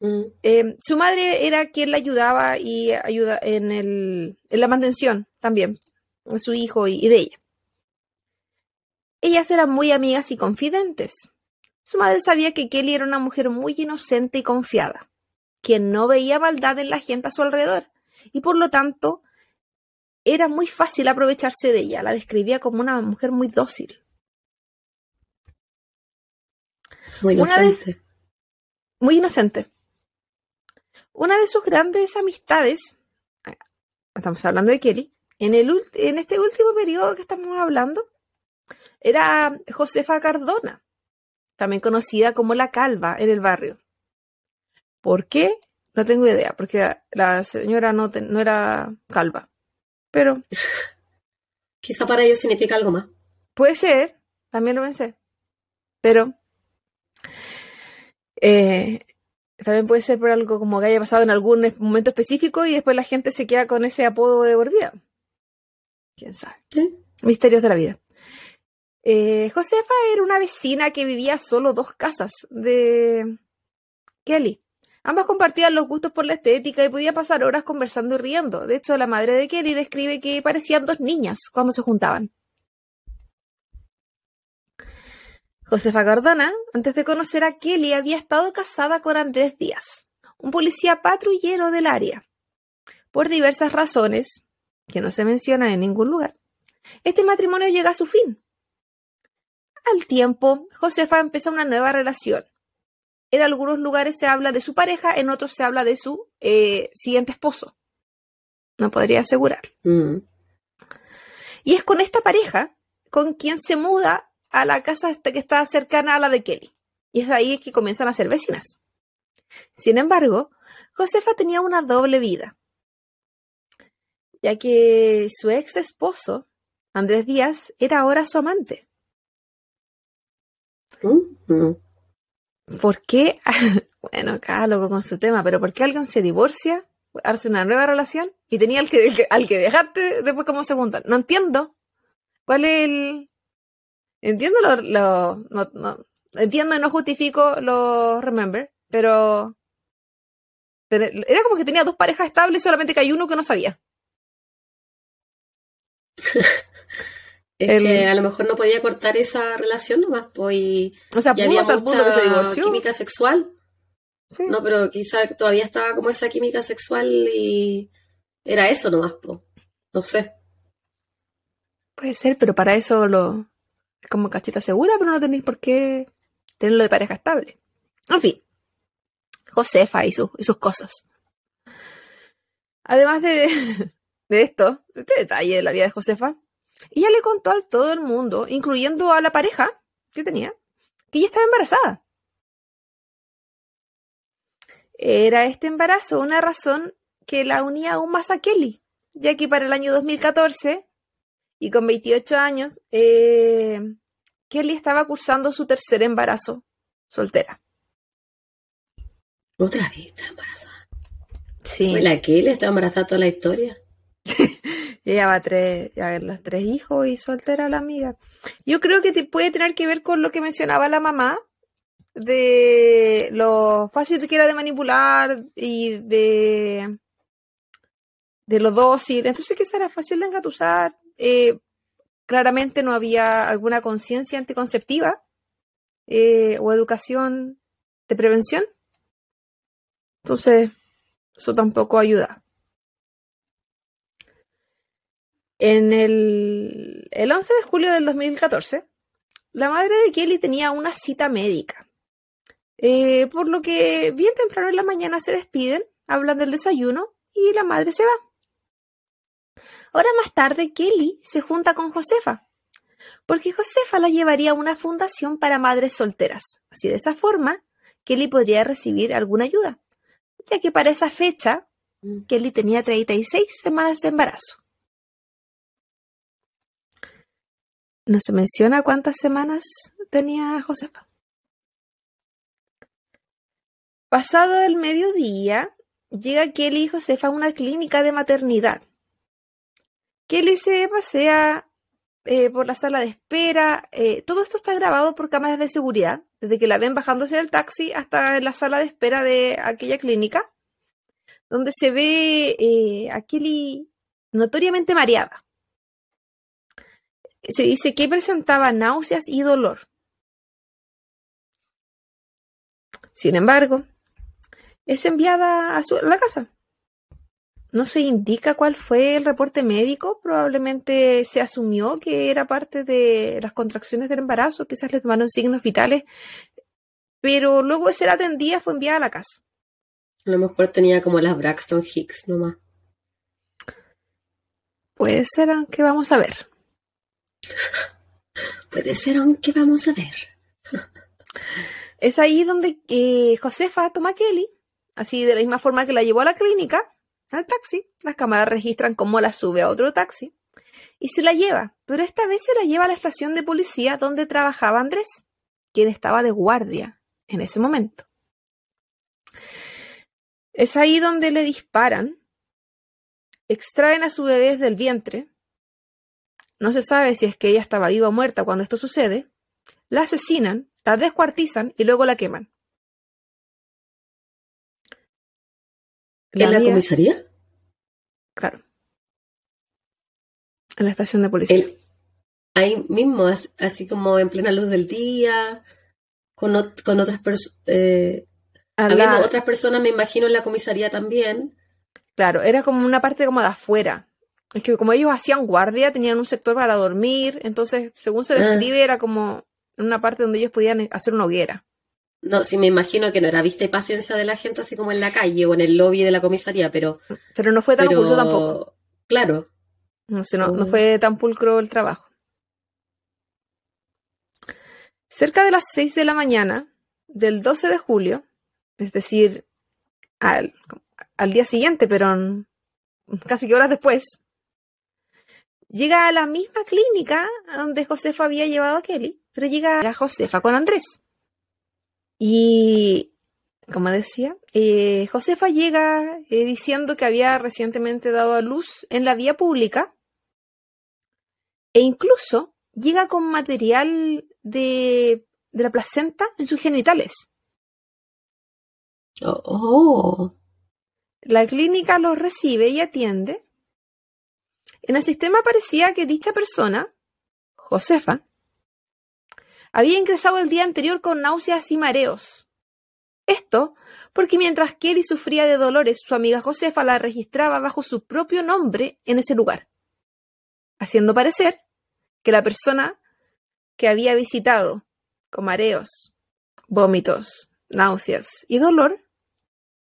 Mm. Eh, su madre era quien la ayudaba y ayuda en, el, en la mantención también, de su hijo y, de ella. Ellas eran muy amigas y confidentes. Su madre sabía que Kelly era una mujer muy inocente y confiada, quien no veía maldad en la gente a su alrededor, y por lo tanto era muy fácil aprovecharse de ella. La describía como una mujer muy dócil. Muy inocente. muy inocente. Una de sus grandes amistades, estamos hablando de Kelly, en, el, en este último periodo que estamos hablando, era Josefa Cardona, también conocida como la calva en el barrio. ¿Por qué? No tengo idea, porque la señora no, no era calva pero... Quizá para ellos significa algo más. Puede ser, también lo pensé. Pero... Eh, también puede ser por algo como que haya pasado en algún momento específico y después la gente se queda con ese apodo de ¿Quién sabe? Misterios de la vida. Eh, Josefa era una vecina que vivía solo dos casas de Kelly. Ambas compartían los gustos por la estética y podían pasar horas conversando y riendo. De hecho, la madre de Kelly describe que parecían dos niñas cuando se juntaban. Josefa Cardona, antes de conocer a Kelly, había estado casada con Andrés Díaz, un policía patrullero del área. Por diversas razones, que no se mencionan en ningún lugar, este matrimonio llega a su fin. Al tiempo, Josefa empezó una nueva relación en algunos lugares se habla de su pareja, en otros se habla de su eh, siguiente esposo. No podría asegurar. Mm. Y es con esta pareja con quien se muda a la casa que está cercana a la de Kelly. Y es de ahí que comienzan a ser vecinas. Sin embargo, Josefa tenía una doble vida, ya que su ex esposo, Andrés Díaz, era ahora su amante. Mm, mm. ¿Por qué? Bueno, cada loco con su tema, pero ¿por qué alguien se divorcia, hace una nueva relación y tenía al que, al que dejaste después como segunda? No entiendo. ¿Cuál es el...? Entiendo lo... lo- entiendo y no justifico los remember, pero... Era como que tenía dos parejas estables, solamente que hay uno que no sabía. Es El- que a lo mejor no podía cortar esa relación nomás, pues, y, O sea, y había el punto que se mucha divorció. química sexual. Sí. No, pero quizá todavía estaba como esa química sexual y era eso nomás, po. No sé. Puede ser, pero para eso lo es como cachita segura, pero no tenéis por qué tenerlo de pareja estable. En fin, Josefa y, sus- y sus cosas. Además de, de esto, este detalle de la vida de Josefa, ella le contó a todo el mundo, incluyendo a la pareja que tenía, que ella estaba embarazada. Era este embarazo una razón que la unía aún más a Kelly, ya que para el año 2014 y con 28 años, eh, Kelly estaba cursando su tercer embarazo soltera. Otra vez está embarazada. Sí. La le está embarazada toda la historia. Ella va a, tres, tres hijos y soltera la amiga. Yo creo que te- puede tener que ver con lo que mencionaba la mamá de lo fácil que era de manipular y de, de lo dócil. Entonces quizás era fácil de engatusar. Eh, claramente no había alguna conciencia anticonceptiva eh, o educación de prevención. Entonces, eso tampoco ayuda. En el, el 11 de julio del 2014, la madre de Kelly tenía una cita médica. Eh, por lo que bien temprano en la mañana se despiden, hablan del desayuno y la madre se va. Ahora más tarde, Kelly se junta con Josefa, porque Josefa la llevaría a una fundación para madres solteras. Así de esa forma, Kelly podría recibir alguna ayuda, ya que para esa fecha, Kelly tenía 36 semanas de embarazo. No se menciona cuántas semanas tenía Josefa. Pasado el mediodía, llega Kelly y Josefa a una clínica de maternidad. Kelly se pasea eh, por la sala de espera. eh, todo esto está grabado por cámaras de seguridad, desde que la ven bajándose del taxi hasta la sala de espera de aquella clínica, donde se ve eh, a Kelly notoriamente mareada se dice que presentaba náuseas y dolor. Sin embargo, es enviada a, su- a la casa. No se indica cuál fue el reporte médico, probablemente se asumió que era parte de las contracciones del embarazo, quizás le tomaron signos vitales, pero luego de ser atendida fue enviada a la casa. A lo mejor tenía como las Braxton Hicks nomás. Puede ser, aunque vamos a ver. Puede ser, aunque vamos a ver. Es ahí donde eh, Josefa toma a Kelly, así de la misma forma que la llevó a la clínica, al taxi. Las cámaras registran cómo la sube a otro taxi y se la lleva, pero esta vez se la lleva a la estación de policía donde trabajaba Andrés, quien estaba de guardia en ese momento. Es ahí donde le disparan, extraen a su bebé del vientre. No se sabe si es que ella estaba viva o muerta cuando esto sucede. La asesinan, la descuartizan y luego la queman. ¿En la comisaría? Claro. En la estación de policía. El- ahí mismo, as- así como en plena luz del día, con, ot- con otras personas. La- habiendo otras personas, me imagino, en la comisaría también. Claro, era como una parte como de afuera. Es que como ellos hacían guardia, tenían un sector para dormir, entonces, según se Ah. describe, era como una parte donde ellos podían hacer una hoguera. no, sí me imagino que no era vista y paciencia de la gente así como en la calle o en el lobby de la comisaría, pero... Pero no fue tan oculto tampoco. Claro. No, no, no fue tan pulcro el trabajo. Cerca de las 6 de la mañana del 12 de julio, es decir, al, al día siguiente, pero casi que horas después, llega a la misma clínica donde Josefa había llevado a Kelly, pero llega a Josefa con Andrés. Y, como decía, eh, Josefa llega eh, diciendo que había recientemente dado a luz en la vía pública e incluso llega con material de, de la placenta en sus genitales. Oh, oh. La clínica los recibe y atiende. En el sistema parecía que dicha persona, Josefa, había ingresado el día anterior con náuseas y mareos. Esto porque mientras Kelly sufría de dolores, su amiga Josefa la registraba bajo su propio nombre en ese lugar, haciendo parecer que la persona que había visitado con mareos, vómitos, náuseas y dolor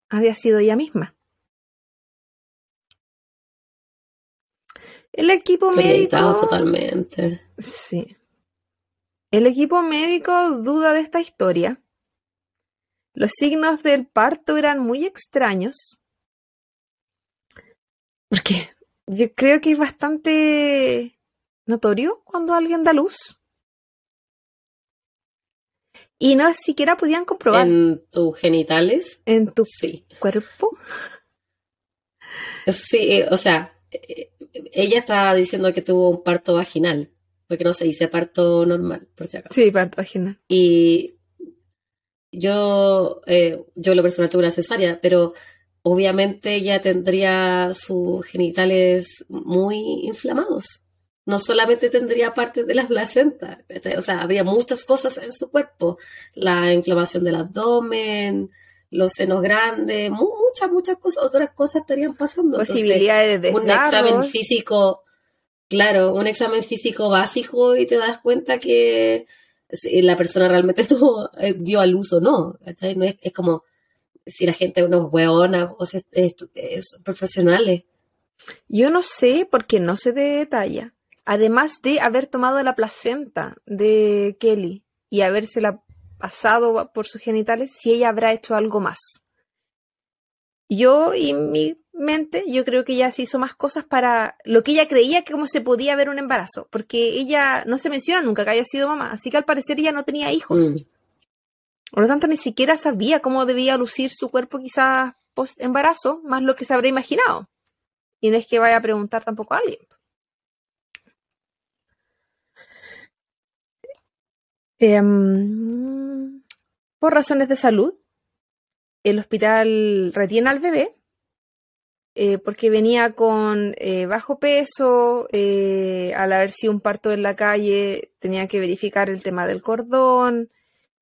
había sido ella misma. El equipo médico. totalmente. Sí. El equipo médico duda de esta historia. Los signos del parto eran muy extraños. Porque yo creo que es bastante notorio cuando alguien da luz. Y no siquiera podían comprobar. ¿En tus genitales? En tu sí. cuerpo. Sí, o sea, eh, ella estaba diciendo que tuvo un parto vaginal porque no se dice parto normal, por si acaso. Sí, parto vaginal. Y yo, eh, yo lo personal tuve una cesárea, pero obviamente ella tendría sus genitales muy inflamados. No solamente tendría parte de la placenta, o sea, habría muchas cosas en su cuerpo. La inflamación del abdomen, los senos grandes, muchas, muchas cosas, otras cosas estarían pasando. Posibilidades de Un examen físico Claro, un examen físico básico y te das cuenta que la persona realmente tuvo, eh, dio a luz o no. No es, como si la gente es una hueona o si es, profesionales. Yo no sé porque no se detalla. Además de haber tomado la placenta de Kelly y habérsela pasado por sus genitales, si ella habrá hecho algo más. Yo y mi mente, yo creo que ella se hizo más cosas para lo que ella creía que como se podía ver un embarazo, porque ella no se menciona nunca que haya sido mamá, así que al parecer ella no tenía hijos. Mm. Por lo tanto, ni siquiera sabía cómo debía lucir su cuerpo quizás post embarazo, más lo que se habría imaginado. Y no es que vaya a preguntar tampoco a alguien. Em, por razones de salud, el hospital retiene al bebé eh, porque venía con eh, bajo peso, eh, al haber sido un parto en la calle, tenía que verificar el tema del cordón,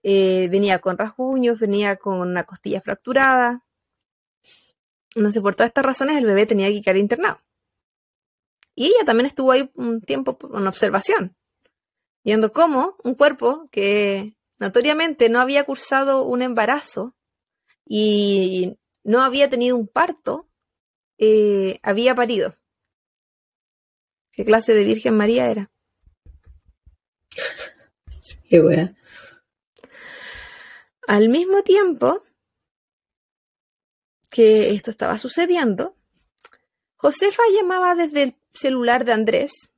venía con rasguños, venía con una costilla fracturada. No sé, por todas estas razones el bebé tenía que quedar internado. Y ella también estuvo ahí un tiempo en observación, viendo cómo un cuerpo que notoriamente no había cursado un embarazo y no había tenido un parto, eh, había parido. ¿Qué clase de Virgen María era? Qué wea. Al mismo tiempo que esto estaba sucediendo, Josefa llamaba desde el celular de Andrés,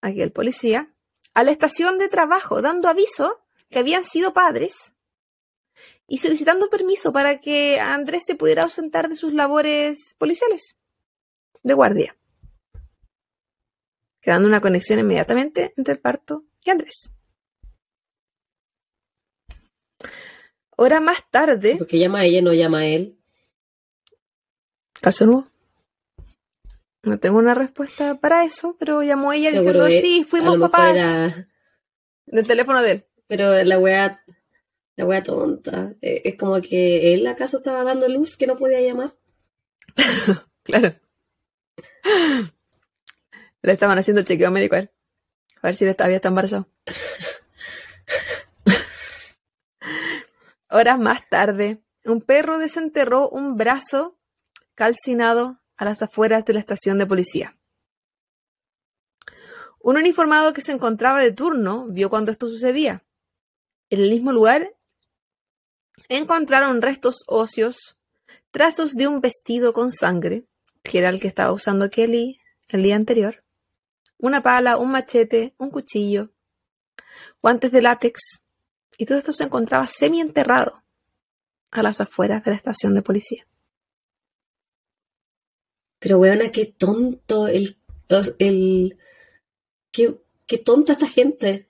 aquel policía, a la estación de trabajo dando aviso que habían sido padres y solicitando permiso para que Andrés se pudiera ausentar de sus labores policiales de guardia, creando una conexión inmediatamente entre el parto y Andrés. Hora más tarde. ¿Por qué llama a ella no llama a él? ¿Caso nuevo? No tengo una respuesta para eso, pero llamó ella diciendo, sí, fuimos papás. Del teléfono de él. Pero la wea la wea tonta. Eh, es como que él acaso estaba dando luz que no podía llamar. claro. Le estaban haciendo chequeo médico a él. A ver si todavía está embarazado. Horas más tarde, un perro desenterró un brazo calcinado a las afueras de la estación de policía. Un uniformado que se encontraba de turno vio cuando esto sucedía. En el mismo lugar encontraron restos óseos, trazos de un vestido con sangre, que era el que estaba usando Kelly el día anterior, una pala, un machete, un cuchillo, guantes de látex, y todo esto se encontraba semi enterrado a las afueras de la estación de policía. Pero weona, qué tonto el, el qué, qué tonta esta gente.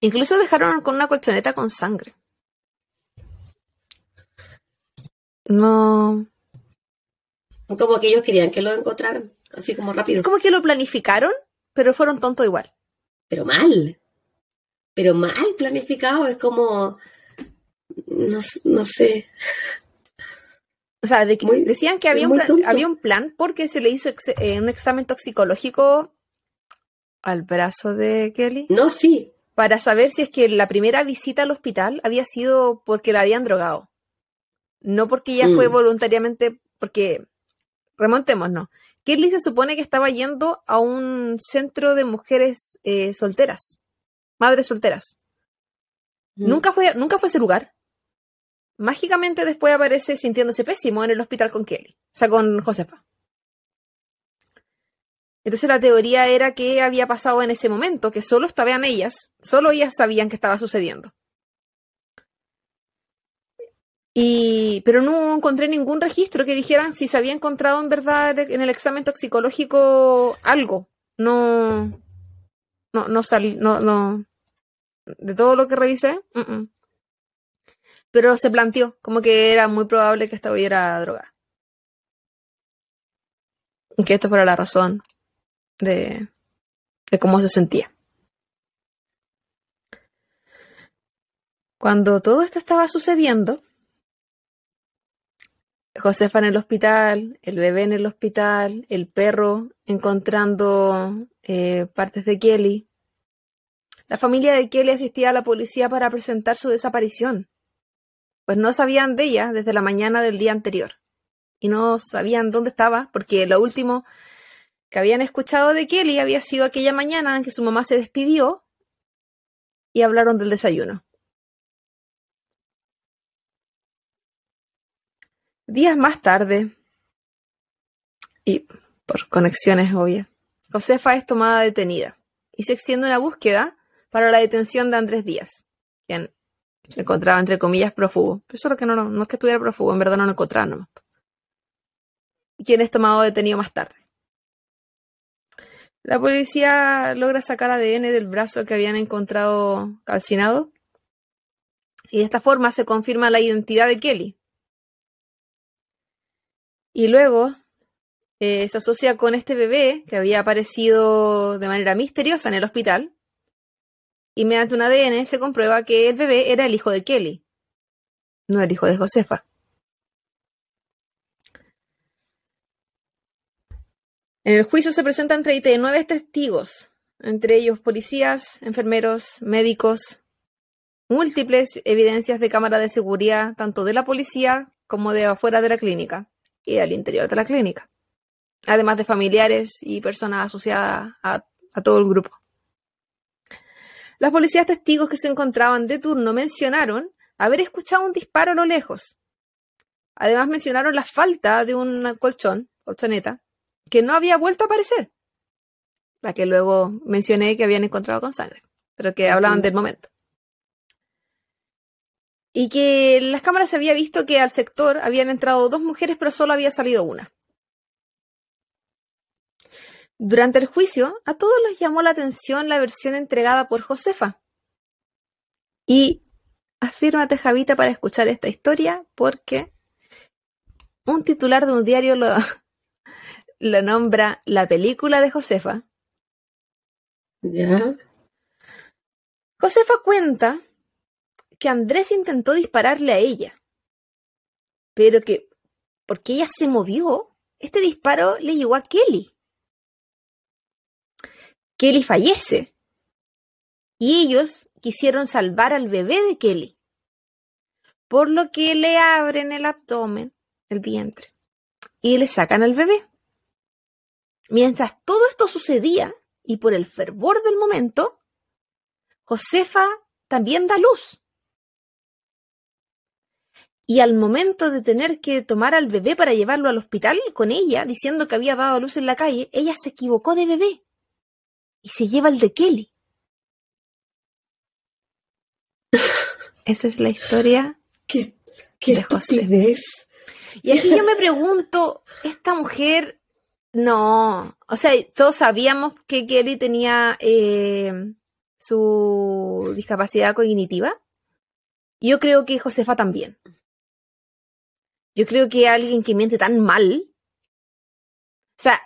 Incluso dejaron con una colchoneta con sangre. No. Como que ellos querían que lo encontraran, así como rápido. Como que lo planificaron, pero fueron tontos igual. Pero mal. Pero mal planificado, es como. No, no sé. O sea, decían que había un, plan, había un, plan, porque se le hizo eh, un examen toxicológico al brazo de Kelly. No, sí. Para saber si es que la primera visita al hospital había sido porque la habían drogado. No porque ella fue voluntariamente, porque remontémonos. Kelly se supone que estaba yendo a un centro de mujeres eh, solteras, madres solteras. Mm. Nunca fue, nunca fue ese lugar. Mágicamente después aparece sintiéndose pésimo en el hospital con Kelly, o sea, con Josefa. Entonces la teoría era que había pasado en ese momento, que solo estaban ellas, solo ellas sabían que estaba sucediendo. Y, pero no encontré ningún registro que dijeran si se había encontrado en verdad en el examen toxicológico algo. No, no, no salí, no, no. De todo lo que revisé, pero se planteó como que era muy probable que esta hubiera droga. Que esto fuera la razón de, cómo se sentía. Cuando todo esto estaba sucediendo, Josefa en el hospital, el bebé en el hospital, el perro encontrando eh, partes de Kelly. La familia de Kelly asistía a la policía para presentar su desaparición, pues no sabían de ella desde la mañana del día anterior y no sabían dónde estaba, porque lo último que habían escuchado de Kelly había sido aquella mañana en que su mamá se despidió y hablaron del desayuno. Días más tarde, y por conexiones obvias, Josefa es tomada detenida y se extiende una búsqueda para la detención de Andrés Díaz, quien se encontraba entre comillas prófugo. Pero solo que no, no, es que estuviera prófugo, en verdad no lo encontraron. Quien es tomado detenido más tarde. La policía logra sacar ADN del brazo que habían encontrado calcinado y de esta forma se confirma la identidad de Kelly, y luego eh, se asocia con este bebé que había aparecido de manera misteriosa en el hospital. Y mediante un ADN se comprueba que el bebé era el hijo de Kelly, no el hijo de Josefa. En el juicio se presentan 39 testigos, entre ellos policías, enfermeros, médicos, múltiples evidencias de cámara de seguridad, tanto de la policía como de afuera de la clínica y al interior de la clínica, además de familiares y personas asociadas a, todo el grupo. Las policías testigos que se encontraban de turno mencionaron haber escuchado un disparo a lo lejos. Además mencionaron la falta de un colchón, colchoneta, que no había vuelto a aparecer. La que luego mencioné que habían encontrado con sangre, pero que hablaban del momento y que en las cámaras se había visto que al sector habían entrado dos mujeres, pero solo había salido una. Durante el juicio, a todos les llamó la atención la versión entregada por Josefa. Y afírmate, Javita, para escuchar esta historia, porque un titular de un diario lo, lo nombra la película de Josefa. ¿Ya? Josefa cuenta que Andrés intentó dispararle a ella, pero que, porque ella se movió, este disparo le llegó a Kelly. Kelly fallece y ellos quisieron salvar al bebé de Kelly. por lo que le abren el abdomen, el vientre, y le sacan al bebé. Mientras todo esto sucedía, y por el fervor del momento, Josefa también da luz. Y al momento de tener que tomar al bebé para llevarlo al hospital con ella, diciendo que había dado luz en la calle, ella se equivocó de bebé y se lleva el de Kelly. Esa es la historia ¿Qué, qué de José. Y aquí yo me pregunto, esta mujer, no, o sea, todos sabíamos que Kelly tenía eh, su discapacidad cognitiva. Yo creo que Josefa también. Yo creo que alguien que miente tan mal, o sea,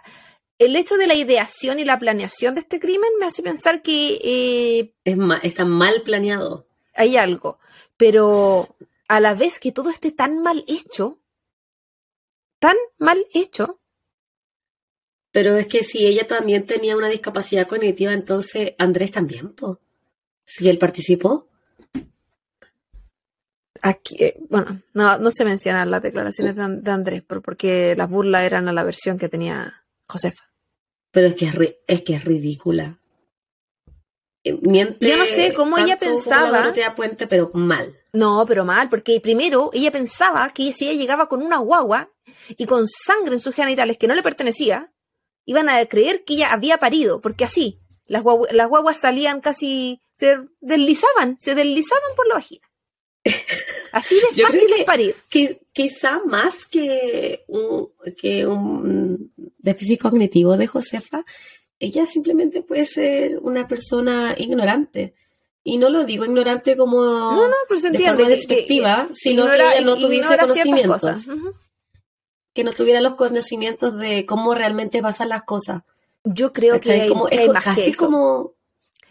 el hecho de la ideación y la planeación de este crimen me hace pensar que eh, Es ma- está mal planeado. hay algo, pero a la vez que todo esté tan mal hecho, tan mal hecho, Pero es que si ella también tenía una discapacidad cognitiva, entonces Andrés también, po. Si él participó. aquí, eh, bueno, no, no se mencionan las declaraciones de, An- de Andrés, por- porque las burlas eran a la versión que tenía Josefa. Pero es que es, ri- es que es ridícula. Eh, Miente Yo no sé cómo ella pensaba. la Puente, pero mal. No, pero mal, porque primero ella pensaba que si ella llegaba con una guagua y con sangre en sus genitales que no le pertenecía, iban a creer que ella había parido, porque así, las, guagu- las guaguas salían casi, se deslizaban, se deslizaban por la vagina. Así de fácil que- es parir. Qui- quizá más que un, que un déficit cognitivo de Josefa, ella simplemente puede ser una persona ignorante. Y no lo digo ignorante como No, no, pero se de forma que- despectiva, que sino que ella no tuviese conocimientos. Que no tuviera los conocimientos de cómo realmente pasan las cosas. Yo creo que hay, Como- que es hay que casi eso. como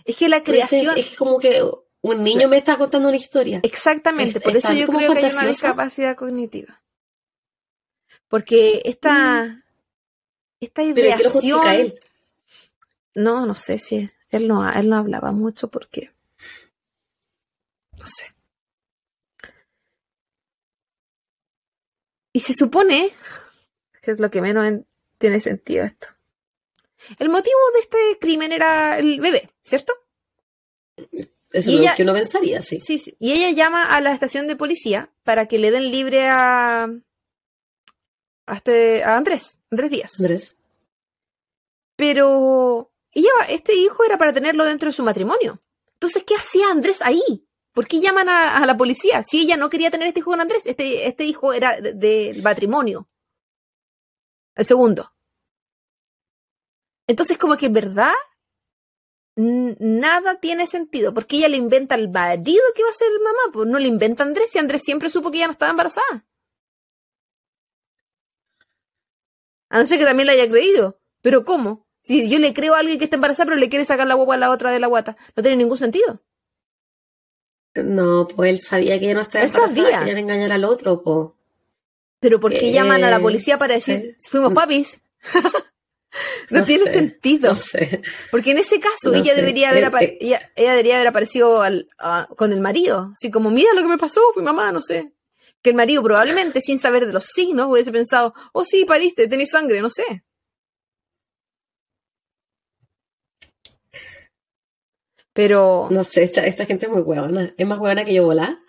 Es que la creación... es como que un niño me está contando una historia. Exactamente, Es- por es eso yo creo que hay una discapacidad cognitiva. Porque esta, esta Pero ¿qué lo justifica ideación... él? No, no sé si él no, él no hablaba mucho porque... No sé. Y se supone, que es lo que menos en- tiene sentido esto. El motivo de este crimen era el bebé, ¿cierto? Eso es ella- lo que uno pensaría, sí. Sí, sí. Y ella llama a la estación de policía para que le den libre a, a, este, a Andrés, Andrés Díaz. Andrés. Pero ella, este hijo era para tenerlo dentro de su matrimonio. Entonces, ¿qué hacía Andrés ahí? ¿Por qué llaman a, la policía? Si ella no quería tener este hijo con Andrés, este, este hijo era de- del matrimonio. El segundo. Entonces, como que en verdad, nada tiene sentido, porque ella le inventa al marido que va a ser mamá, pues no le inventa Andrés, y Andrés siempre supo que ella no estaba embarazada. A no ser que también la haya creído. Pero ¿cómo? Si yo le creo a alguien que está embarazada, pero le quiere sacar la guagua a la otra de la guata, no tiene ningún sentido. No, pues él sabía que ella no estaba Él embarazada, sabía. querían engañar al otro, pues. Pero ¿por qué llaman a la policía para decir, fuimos papis? no, No tiene sé, sentido. No sé. Porque en ese caso No ella sé. debería haber eh. ella, ella debería haber aparecido al- a- con el marido. Así como, mira lo que me pasó, fui mamá, no sé. Que el marido probablemente, sin saber de los signos, hubiese pensado, oh sí, pariste, tenés sangre, no sé. Pero No sé, esta, esta gente es muy huevona. Es más huevona que yo volá.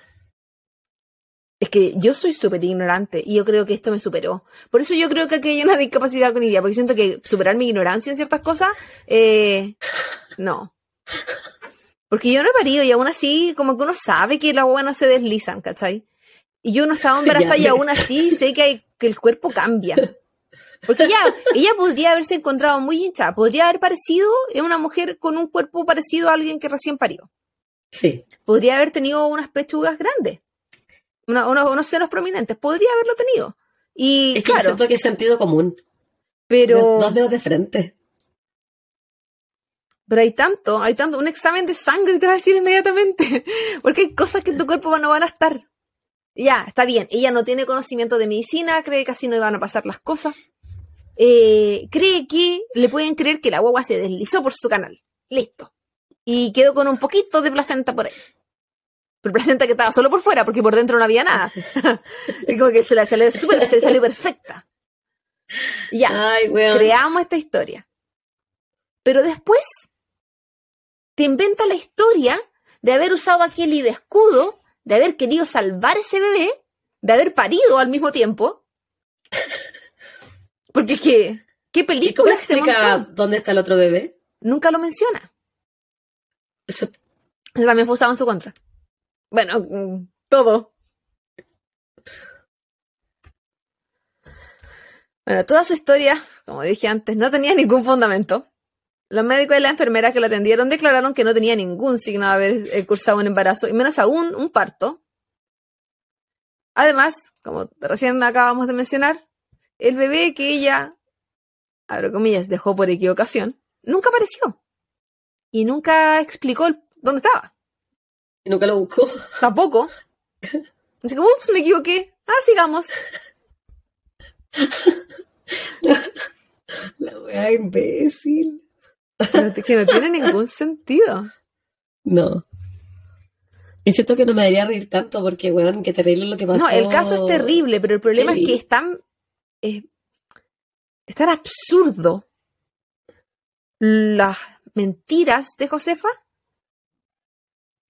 es que yo soy súper ignorante y yo creo que esto me superó. Por eso yo creo que aquí hay una discapacidad cognitiva, porque siento que superar mi ignorancia en ciertas cosas, eh, no. Porque yo no he parido y aún así, como que uno sabe que las huevas no se deslizan, ¿cachai? Y yo no estaba embarazada Ya. y aún así sé que, hay, que el cuerpo cambia. Porque ya, ella podría haberse encontrado muy hinchada, podría haber parecido es una mujer con un cuerpo parecido a alguien que recién parió. Sí. Podría haber tenido unas pechugas grandes, una- unos, unos senos prominentes, podría haberlo tenido. Y Es que claro, siento que es sentido común. pero, Dos dedos de frente. pero hay tanto, hay tanto, un examen de sangre te va a decir inmediatamente, porque hay cosas que en tu cuerpo no van a estar. Ya, está bien, ella no tiene conocimiento de medicina, cree que así no iban a pasar las cosas. Eh, cree que le pueden creer que la guagua se deslizó por su canal. Listo. Y quedó con un poquito de placenta por ahí. Pero presenta que estaba solo por fuera, porque por dentro no había nada. y como que se le salió súper, se salió perfecta. Ya, Ay, creamos esta historia. Pero después te inventa la historia de haber usado a Kelly de escudo, de haber querido salvar ese bebé, de haber parido al mismo tiempo. Porque ¿qué ¿Y cómo película se explica dónde está el otro bebé? Nunca lo menciona. Eso- Eso también fue usado en su contra. Bueno, mm, todo. Bueno, toda su historia, como dije antes, no tenía ningún fundamento. Los médicos y la enfermera que lo atendieron declararon que no tenía ningún signo de haber eh, cursado un embarazo, y menos aún un parto. Además, como recién acabamos de mencionar, el bebé que ella, abro comillas, dejó por equivocación, nunca apareció. Y nunca explicó el- dónde estaba. y nunca lo buscó. Tampoco. Así como, ups, me equivoqué. Ah, sigamos. La wea imbécil. Pero que no tiene ningún sentido. No. Y siento que no me debería reír tanto porque, weón, qué terrible lo que pasó. No, el caso es terrible, pero el problema es que es tan, es tan absurdo las mentiras de Josefa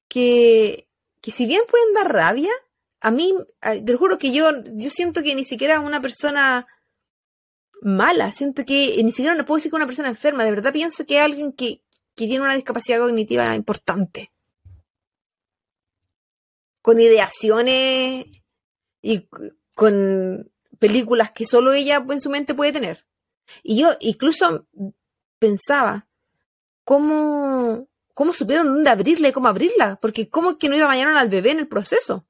que, que si bien pueden dar rabia, a mí, te juro que yo, yo siento que ni siquiera una persona mala, siento que ni siquiera no puedo decir que una persona enferma, de verdad pienso que es alguien que, que tiene una discapacidad cognitiva importante. Con ideaciones y con películas que solo ella en su mente puede tener. Y yo incluso pensaba, ¿cómo, cómo supieron dónde abrirla y cómo abrirla? Porque ¿cómo es que no iba a bañar al bebé en el proceso?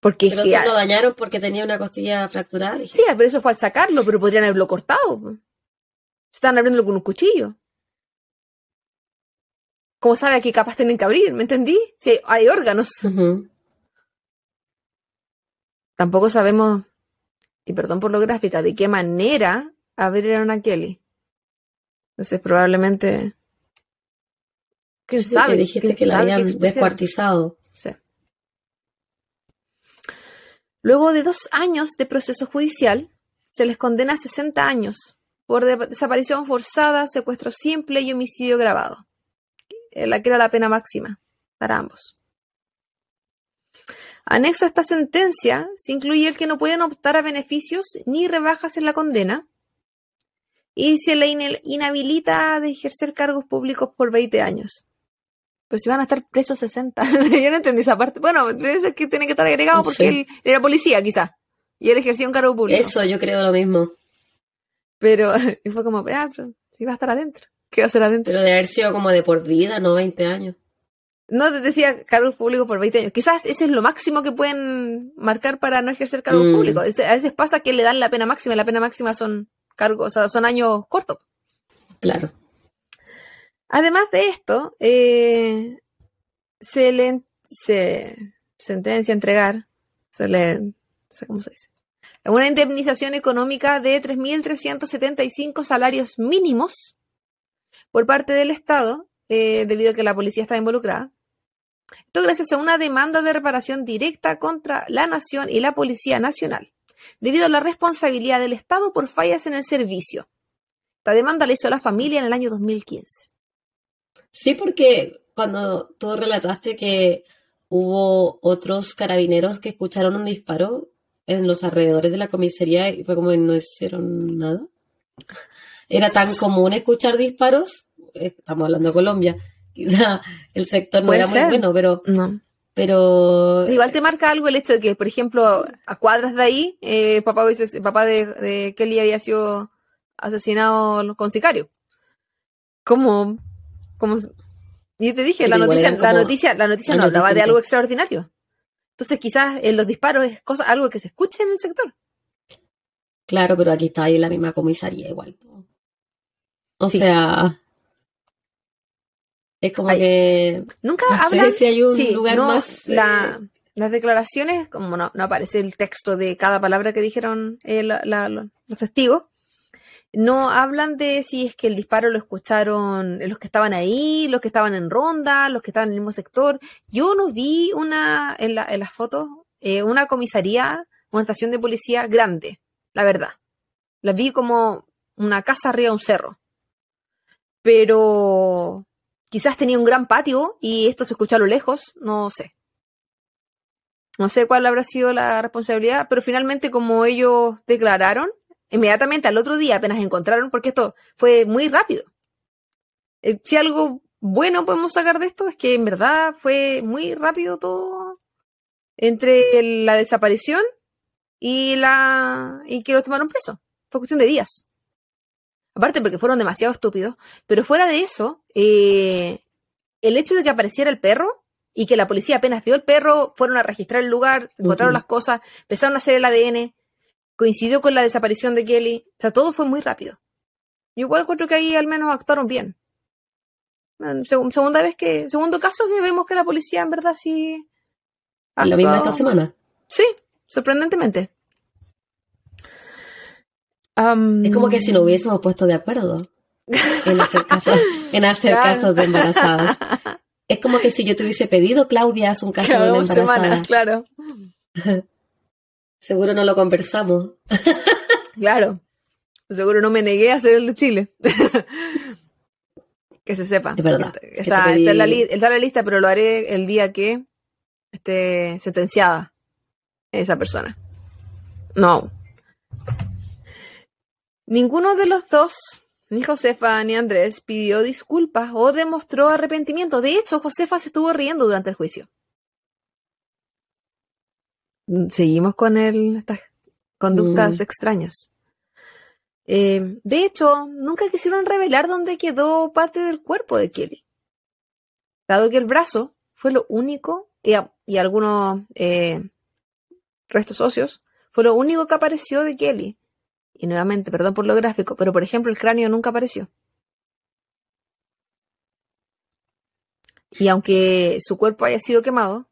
Porque es Pero que se lo dañaron porque tenía una costilla fracturada. Sí, pero eso fue al sacarlo, pero podrían haberlo cortado. Estaban abriéndolo con un cuchillo. ¿Cómo sabe que capaz tienen que abrir? ¿Me entendí? Si hay, hay órganos. Tampoco sabemos, y perdón por lo gráfica, de qué manera abrieron a Kelly. Entonces probablemente... ¿Quién Sí, sabe? que dijiste ¿Quién que la habían descuartizado. Sí. Luego de dos años de proceso judicial, se les condena a 60 años por de- desaparición forzada, secuestro simple y homicidio grabado, la que era la pena máxima para ambos. Anexo a esta sentencia se incluye el que no pueden optar a beneficios ni rebajas en la condena y se le inhabilita de ejercer cargos públicos por 20 años. Pero si van a estar presos 60. Yo no entendí esa parte. Bueno, de eso es que tiene que estar agregado porque él era policía, quizá. Y él ejercía un cargo público. Eso yo creo lo mismo. Pero y fue como, ah, pero si va a estar adentro. ¿Qué va a hacer adentro? Pero de haber sido como de por vida, no 20 años. No te decía cargos públicos por 20 años. Quizás ese es lo máximo que pueden marcar para no ejercer cargos Mm. públicos. A veces pasa que le dan la pena máxima y la pena máxima son cargos, o sea, son años cortos. Claro. Además de esto, eh, se le se sentencia a entregar, se le, no sé cómo se dice, una indemnización económica de 3.375 salarios mínimos por parte del Estado, eh, debido a que la policía está involucrada. Esto gracias a una demanda de reparación directa contra la Nación y la Policía Nacional, debido a la responsabilidad del Estado por fallas en el servicio. Esta demanda la hizo la familia en el año 2015. Sí, porque cuando tú relataste que hubo otros carabineros que escucharon un disparo en los alrededores de la comisaría y fue como que no hicieron nada. Era tan común escuchar disparos, eh, estamos hablando de Colombia, quizá el sector no era muy bueno, pero, No. pero Igual te marca algo el hecho de que, por ejemplo, a cuadras de ahí, eh, papá, de, de Kelly había sido asesinado con sicario. ¿Cómo? ¿Cómo? s- Yo te dije, Sí, la noticia, la como noticia, la noticia no hablaba de algo extraordinario. Entonces quizás en los disparos es cosa, algo que se escuche en el sector. claro, pero aquí está ahí la misma comisaría igual. O Sí. sea, es como Ay, que Nunca no sé hablan si hay un Sí, lugar no, más. eh, la- las declaraciones, como no, no aparece el texto de cada palabra que dijeron eh, la- la- lo- los testigos, No hablan de si es que el disparo lo escucharon los que estaban ahí, los que estaban en ronda, los que estaban en el mismo sector. Yo no vi una, en, la, en las fotos, eh, una comisaría, una estación de policía grande, la verdad. La vi como una casa arriba de un cerro. Pero quizás tenía un gran patio y esto se escucha a lo lejos, no sé. No sé cuál habrá sido la responsabilidad, pero finalmente como ellos declararon, inmediatamente al otro día apenas encontraron, porque esto fue muy rápido. Eh, si algo bueno podemos sacar de esto es que en verdad fue muy rápido todo entre la desaparición y la y que los tomaron preso. Fue cuestión de días. Aparte porque fueron demasiado estúpidos. Pero fuera de eso, eh, el hecho de que apareciera el perro y que la policía apenas vio el perro, fueron a registrar el lugar, encontraron las cosas, empezaron a hacer el ADN, coincidió con la desaparición de Kelly. O sea, todo fue muy rápido. Yo igual encuentro que ahí al menos actuaron bien. segunda vez que, segundo caso que vemos que la policía en verdad sí. ¿La misma esta semana? Sí, sorprendentemente. Es como que si no hubiésemos puesto de acuerdo en hacer casos, en hacer casos de embarazadas. Es como que si yo te hubiese pedido, Claudia, haz un caso de una embarazada. claro. Seguro no lo conversamos. claro. Seguro no me negué a hacer el de Chile. que se sepa. Es verdad. Está, en la la lista, pero lo haré el día que esté sentenciada esa persona. No. Ninguno de los dos ni Josefa ni Andrés pidió disculpas o demostró arrepentimiento. De hecho, Josefa se estuvo riendo durante el juicio. Seguimos con estas conductas mm. extrañas. Eh, de hecho, nunca quisieron revelar dónde quedó parte del cuerpo de Kelly. Dado que el brazo fue lo único, y, algunos eh, restos óseos, fue lo único que apareció de Kelly y nuevamente, perdón por lo gráfico, pero por ejemplo el cráneo nunca apareció. Y aunque su cuerpo haya sido quemado,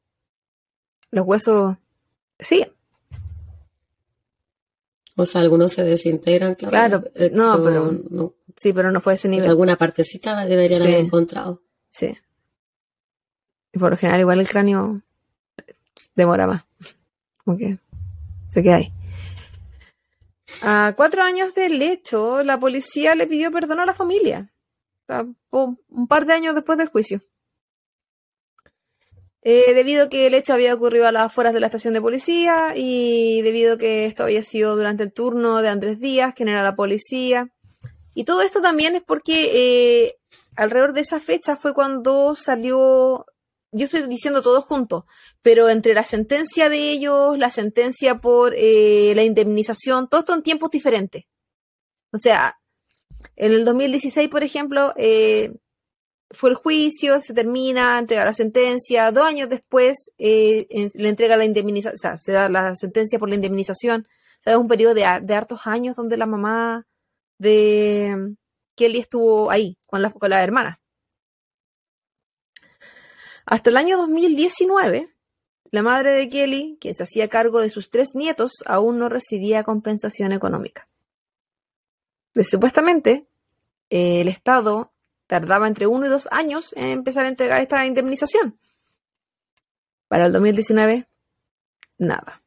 los huesos siguen. O sea, algunos se desintegran, claro. Eh, no, pero sí, pero no fue ese nivel. Alguna partecita deberían haber encontrado. Sí. Y por lo general igual el cráneo demora más. Como que se queda ahí. A cuatro años del hecho, la policía le pidió perdón a la familia. Un par de años después del juicio. Eh, debido a que el hecho había ocurrido a las afueras de la estación de policía y debido a que esto había sido durante el turno de Andrés Díaz, quien era la policía. Y todo esto también es porque eh, alrededor de esa fecha fue cuando salió yo estoy diciendo todo junto, pero entre la sentencia de ellos, la sentencia por eh, la indemnización, todo esto en tiempos diferentes. O sea, en el 2016, por ejemplo, eh, fue el juicio, se termina, entrega la sentencia, dos años después eh, le entrega la indemnización, o sea, se da la sentencia por la indemnización. O sea, es un periodo de, hartos años donde la mamá de Kelly estuvo ahí con la, con la hermana. Hasta el año 2019, la madre de Kelly, quien se hacía cargo de sus tres nietos, aún no recibía compensación económica. Pues, supuestamente, el Estado tardaba entre uno y dos años en empezar a entregar esta indemnización. Para el 2019, nada.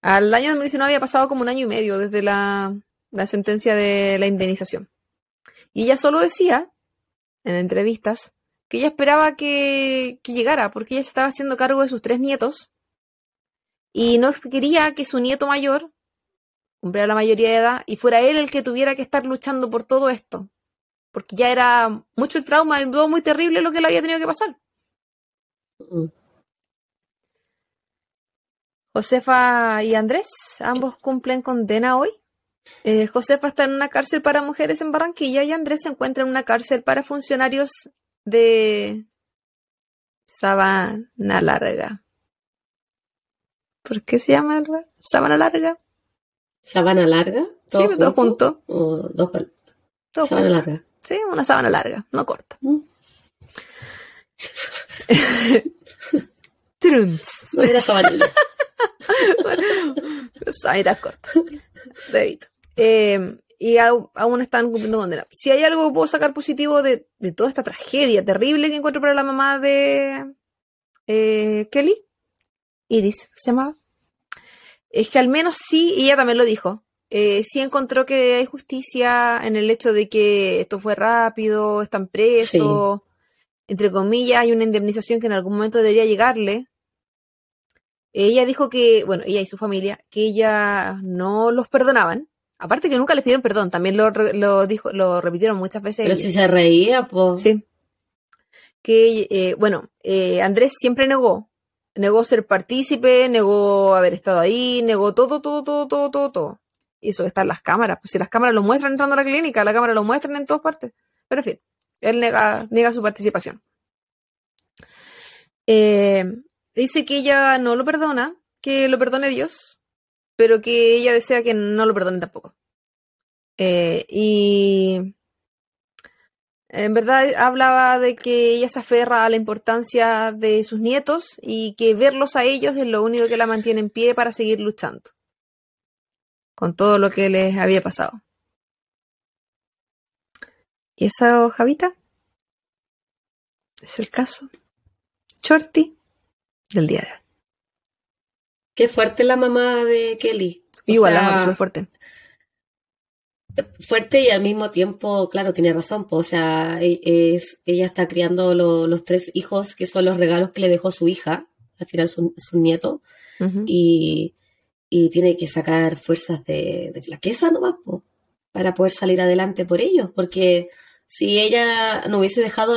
Al año 2019 había pasado como un año y medio desde la, la sentencia de la indemnización. Y ella solo decía, en entrevistas, que ella esperaba que, llegara, porque ella se estaba haciendo cargo de sus tres nietos y no quería que su nieto mayor cumpliera la mayoría de edad y fuera él el que tuviera que estar luchando por todo esto, porque ya era mucho el trauma, todo muy terrible lo que le había tenido que pasar. Mm. Josefa y Andrés, ambos cumplen condena hoy. Eh, Josefa está en una cárcel para mujeres en Barranquilla y Andrés se encuentra en una cárcel para funcionarios de Sabana Larga. ¿Por qué se llama Sabana Larga? ¿Sabana Larga? ¿Todo sí, todo junto. O dos Sabana larga. Sí, una sabana larga, no corta. Mm. Truns. No era sabanilla. bueno, corta. Debito. Eh, y aún están cumpliendo condena. Si hay algo que puedo sacar positivo de, toda esta tragedia terrible que encuentro para la mamá de eh, Kelly, Iris se llamaba, es que al menos sí, y ella también lo dijo, eh, sí encontró que hay justicia en el hecho de que esto fue rápido, están presos, entre comillas, hay una indemnización que en algún momento debería llegarle. Ella dijo que, bueno, ella y su familia, que ella no los perdonaban, Aparte que nunca les pidieron perdón, también lo, lo dijo, lo repitieron muchas veces. Pero si se reía, pues. Sí. Que, eh, bueno, eh, Andrés siempre negó. Negó ser partícipe, negó haber estado ahí, negó todo, todo, todo, todo, todo, todo. Y eso está en las cámaras. Pues si las cámaras lo muestran entrando a la clínica, la cámara lo muestran en todas partes. Pero en fin, él nega, niega su participación. Eh, dice que ella no lo perdona, que lo perdone Dios, pero que ella desea que no lo perdonen tampoco. Eh, y en verdad hablaba de que ella se aferra a la importancia de sus nietos y que verlos a ellos es lo único que la mantiene en pie para seguir luchando con todo lo que les había pasado. ¿Y esa Javita? Es el caso Shorty del día de hoy. Qué fuerte la mamá de Kelly. Igual, la mamá es fuerte. Fuerte y al mismo tiempo, claro, tiene razón. o sea, e, es, ella está criando los tres hijos que son los regalos que le dejó su hija, al final su, su nieto, y, tiene que sacar fuerzas de, flaqueza nomás para poder salir adelante por ellos. Porque si ella no hubiese dejado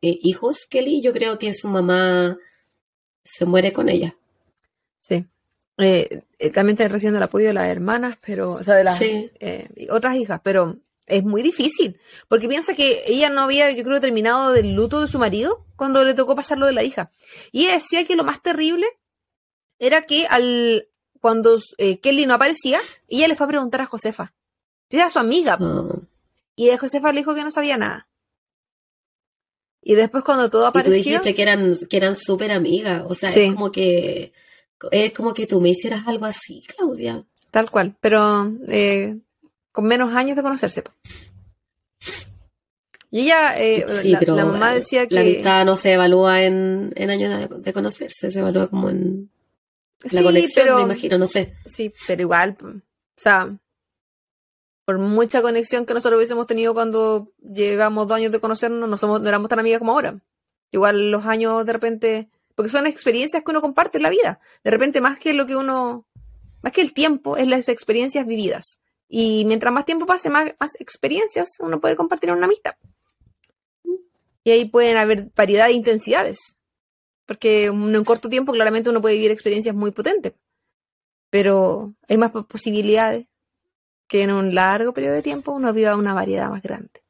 eh, hijos, Kelly, yo creo que su mamá se muere con ella. Sí. Eh, eh, también está recibiendo el apoyo de las hermanas, pero, o sea, de las eh, otras hijas, pero es muy difícil, porque piensa que ella no había, yo creo, terminado del luto de su marido cuando le tocó pasar lo de la hija. Y ella decía que lo más terrible era que al cuando Kelly no aparecía, ella le fue a preguntar a Josefa. Era su amiga. Ah. Y a Josefa le dijo que no sabía nada. Y después cuando todo apareció... Y tú dijiste que eran, que eran súper amigas. O sea, es como que es como que tú me hicieras algo así, Claudia. Tal cual, pero eh, con menos años de conocerse. Y ella, eh, la, mamá decía que... La amistad no se evalúa en, años de, conocerse, se evalúa como en la conexión, me imagino, no sé. Sí, pero igual, o sea, por mucha conexión que nosotros hubiésemos tenido cuando llevamos dos años de conocernos, no, somos, no éramos tan amigas como ahora. Igual los años de repente porque son experiencias que uno comparte en la vida. De repente, más que lo que uno, más que el tiempo, es las experiencias vividas. Y mientras más tiempo pase, más, experiencias uno puede compartir en una amistad. Y ahí pueden haber variedad de intensidades. Porque en un corto tiempo, claramente, uno puede vivir experiencias muy potentes. Pero hay más posibilidades que en un largo periodo de tiempo uno viva una variedad más grande.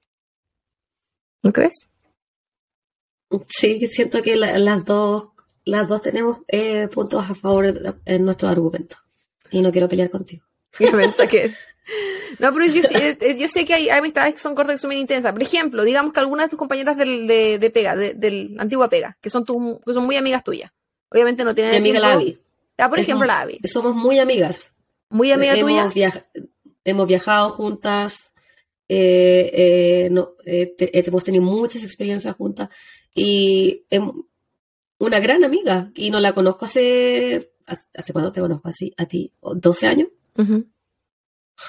¿No crees? Sí, siento que las dos las dos tenemos eh, puntos a favor en nuestro argumento. Y no quiero pelear contigo. No, pero eh, yo, sé que hay amistades que son cortas y son bien intensas. Por ejemplo, digamos que algunas de tus compañeras del, de, Pega, del antigua Pega, que son, tu, que son muy amigas tuyas. Obviamente no tienen. Mi amiga la Abby. Ah, por ejemplo, la Abby. Somos muy amigas. Muy amiga tuya. hemos viajado juntas. Eh, no, hemos tenido muchas experiencias juntas. Y una gran amiga y no la conozco hace... ¿Hace cuándo te conozco así? ¿A ti? ¿12 años?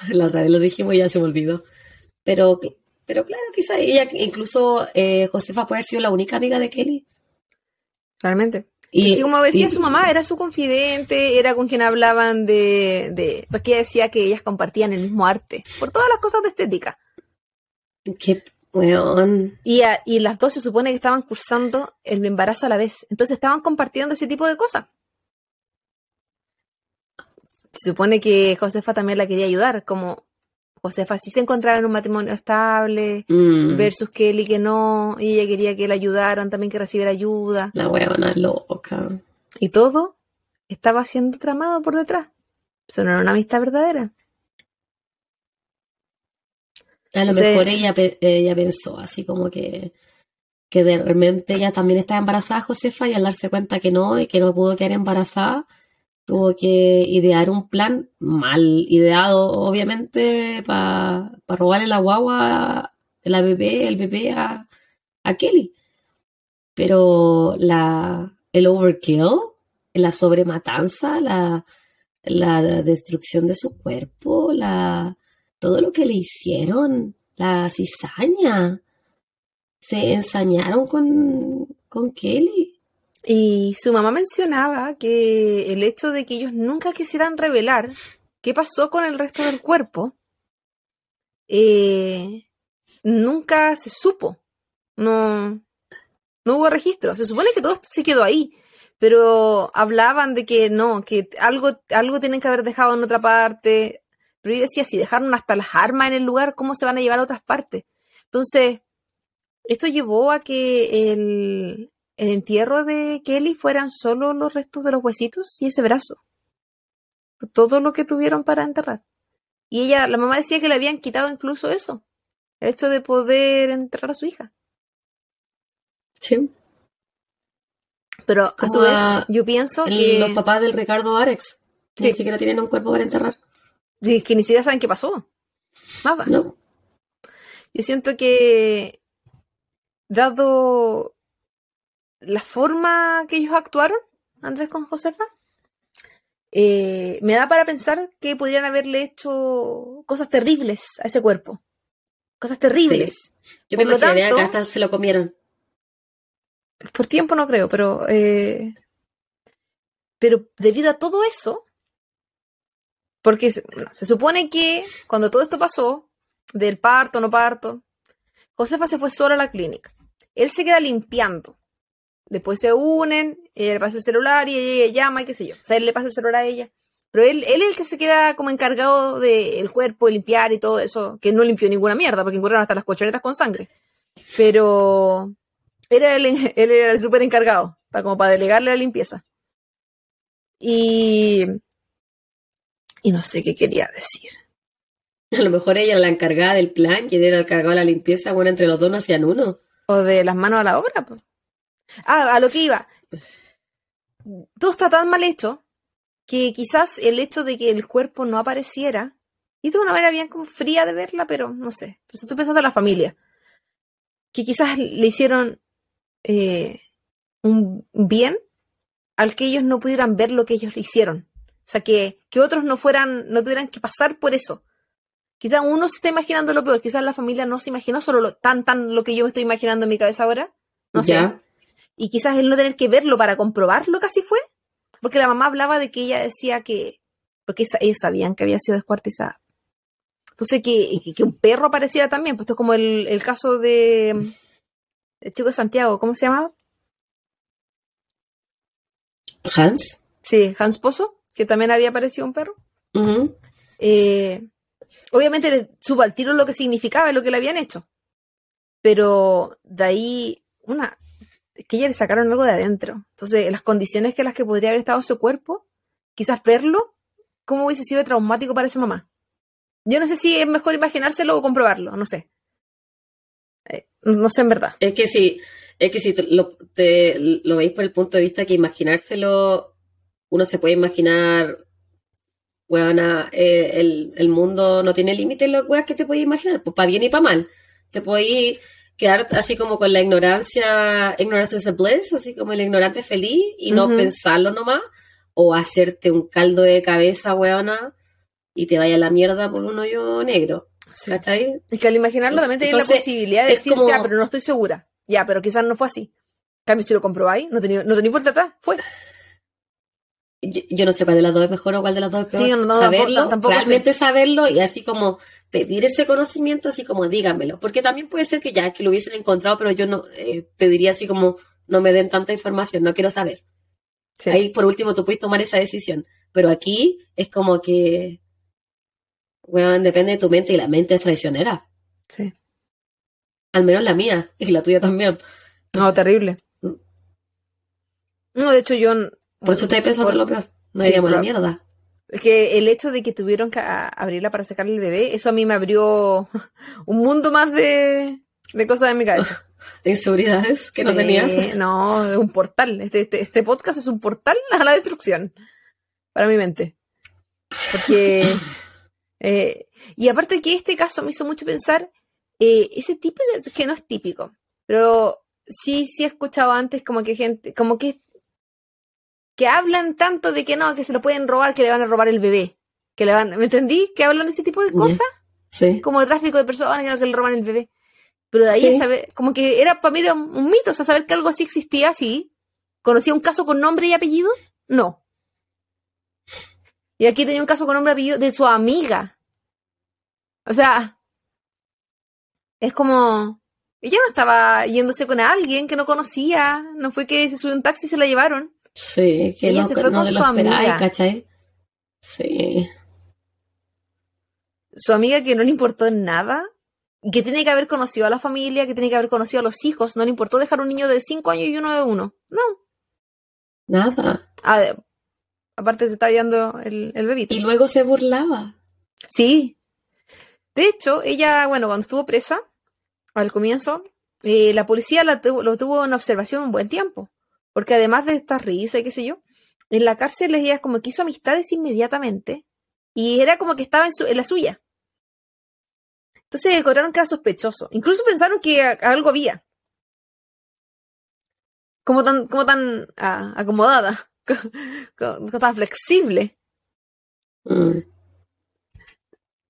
La otra vez lo dijimos y ya se me olvidó. Pero, pero claro, quizá ella, incluso eh, Josefa puede haber sido la única amiga de Kelly. Realmente. Y, como decía su mamá, era su confidente, era con quien hablaban de, de... Porque ella decía que ellas compartían el mismo arte, por todas las cosas de estética. Qué y, y las dos se supone que estaban cursando el embarazo a la vez. Entonces estaban compartiendo ese tipo de cosas. Se supone que Josefa también la quería ayudar, como Josefa sí se encontraba en un matrimonio estable, mm. versus Kelly que no, y ella quería que la ayudaran, también que recibiera ayuda. La huevona loca. Y todo estaba siendo tramado por detrás. Eso no era una amistad verdadera. A lo mejor ella, ella pensó así como que, que de repente ella también estaba embarazada, Josefa, y al darse cuenta que no, y que no pudo quedar embarazada, tuvo que idear un plan mal ideado, obviamente, para robarle la guagua, la bebé, el bebé a, a Kelly. Pero la, el overkill, la sobrematanza, la, la destrucción de su cuerpo, la, todo lo que le hicieron, la cizaña, se ensañaron con, con Kelly. Y su mamá mencionaba que el hecho de que ellos nunca quisieran revelar qué pasó con el resto del cuerpo, eh, nunca se supo. No, no hubo registro. Se supone que todo se quedó ahí, pero hablaban de que no, que algo, algo tienen que haber dejado en otra parte. Pero yo decía, si dejaron hasta las armas en el lugar, ¿cómo se van a llevar a otras partes? Entonces, esto llevó a que el, el entierro de Kelly fueran solo los restos de los huesitos y ese brazo. Todo lo que tuvieron para enterrar. Y ella, la mamá decía que le habían quitado incluso eso. El hecho de poder enterrar a su hija. Sí. Pero a su vez, yo pienso que. Los papás del Ricardo Arex ni siquiera tienen un cuerpo para enterrar. Que ni siquiera saben qué pasó. Nada. No. Yo siento que, dado la forma que ellos actuaron, Andrés con Josefa, eh, me da para pensar que podrían haberle hecho cosas terribles a ese cuerpo. Cosas terribles. Yo me imaginaría que hasta se lo comieron. Por tiempo no creo, pero. Eh, pero debido a todo eso. Porque se supone que cuando todo esto pasó, del parto, no parto, Josefa se fue sola a la clínica. Él se queda limpiando Después se unen, él le pasa el celular y ella llama y qué sé yo. O sea, él le pasa el celular a ella. Pero él, él es el que se queda como encargado del cuerpo, de limpiar y todo eso, que no limpió ninguna mierda, porque encontraron hasta las cochonetas con sangre. Pero era él era el súper encargado, para, como para delegarle la limpieza. Y, y no sé qué quería decir. A lo mejor ella era la encargada del plan y él era el encargado de la limpieza, bueno, entre los dos no hacían uno. O de las manos a la obra, pues. Ah, a lo que iba. Todo está tan mal hecho que quizás el hecho de que el cuerpo no apareciera, y de una manera bien como fría de verla, pero no sé, pues estoy pensando en la familia, que quizás le hicieron eh, un bien al que ellos no pudieran ver lo que ellos le hicieron. O sea, que, que otros no fueran, no tuvieran que pasar por eso. Quizás uno se está imaginando lo peor, quizás la familia no se imaginó solo lo, tan, tan lo que yo me estoy imaginando en mi cabeza ahora. No sé y quizás él no tener que verlo para comprobarlo casi fue, porque la mamá hablaba de que ella decía que, porque ellos sabían que había sido descuartizada. Entonces, que, que, un perro apareciera también, pues esto es como el, el caso de el chico de Santiago, ¿cómo se llamaba? Hans. Sí, Hans Pozo, que también había aparecido un perro. eh, obviamente supo al tiro lo que significaba y lo que le habían hecho. Pero de ahí, una, es que ella le sacaron algo de adentro. Entonces, las condiciones que las que podría haber estado su cuerpo, quizás verlo, ¿cómo hubiese sido traumático para esa mamá? Yo no sé si es mejor imaginárselo o comprobarlo, no sé. Eh, no sé en verdad. Es que si, es que si lo, lo veis por el punto de vista que imaginárselo, uno se puede imaginar, bueno, eh, el, el, mundo no tiene límites, lo que te puedes imaginar, pues para bien y para mal. Te puedes quedar así como con la ignorancia, ignorancia es bliss, así como el ignorante feliz y no pensarlo nomás, o hacerte un caldo de cabeza, weona, y te vaya a la mierda por un hoyo negro. ¿Cachai? Es que al imaginarlo también tenés la posibilidad de decir, ya, pero no estoy segura. Ya, pero quizás no fue así. En cambio, si lo comprobáis, no tenía, no vuelta atrás, fue. Yo, no sé cuál de las dos es mejor o cuál de las dos es peor. Sí, no, saberlo, tampoco, realmente saberlo y así como pedir ese conocimiento, así como dígamelo. Porque también puede ser que ya que lo hubiesen encontrado, pero yo no eh, pediría así como no me den tanta información, no quiero saber. Ahí por último tú puedes tomar esa decisión. Pero aquí es como que, bueno, depende de tu mente y la mente es traicionera. Sí. Al menos la mía y la tuya también. No, terrible. Mm. No, de hecho yo por eso estoy pensando en lo peor. No sí, la mierda. Es que el hecho de que tuvieron que abrirla para sacarle el bebé, eso a mí me abrió un mundo más de, de cosas en mi cabeza. Inseguridades que no tenías. No, es un portal. Este, este, este, podcast es un portal a la destrucción. para mi mente. Porque. eh, y aparte que este caso me hizo mucho pensar, eh, ese tipo de- que no es típico, pero sí, sí he escuchado antes como que gente, como que, que hablan tanto de que no, que se lo pueden robar, que le van a robar el bebé. Que le van, ¿me entendí? Que hablan de ese tipo de cosas, Sí. como de tráfico de personas, que no, que le roban el bebé. Pero de ahí Sí. a saber, como que era para mí era un mito, o sea, saber que algo así existía, sí. ¿Conocía un caso con nombre y apellido? No. Y aquí tenía un caso con nombre y apellido de su amiga. O sea, es como, ella no estaba yéndose con alguien que no conocía, no fue que se subió un taxi y se la llevaron. Sí, que Ella no, se fue no con su esperáis, amiga. ¿cachai? Sí. Su amiga que no le importó nada, que tiene que haber conocido a la familia, que tiene que haber conocido a los hijos, no le importó dejar un niño de 5 años y uno de uno. No. Nada. Ah, aparte se está viendo el, el bebito. Y luego se burlaba. Sí. De hecho, ella, bueno, cuando estuvo presa, al comienzo, eh, la policía la lo tuvo en observación un buen tiempo. Porque además de esta risa y qué sé yo, en la cárcel ella como que hizo amistades inmediatamente y era como que estaba en, su- en la suya. Entonces encontraron que era sospechoso. Incluso pensaron que a- algo había. Como tan, como tan acomodada, como tan flexible. Mm.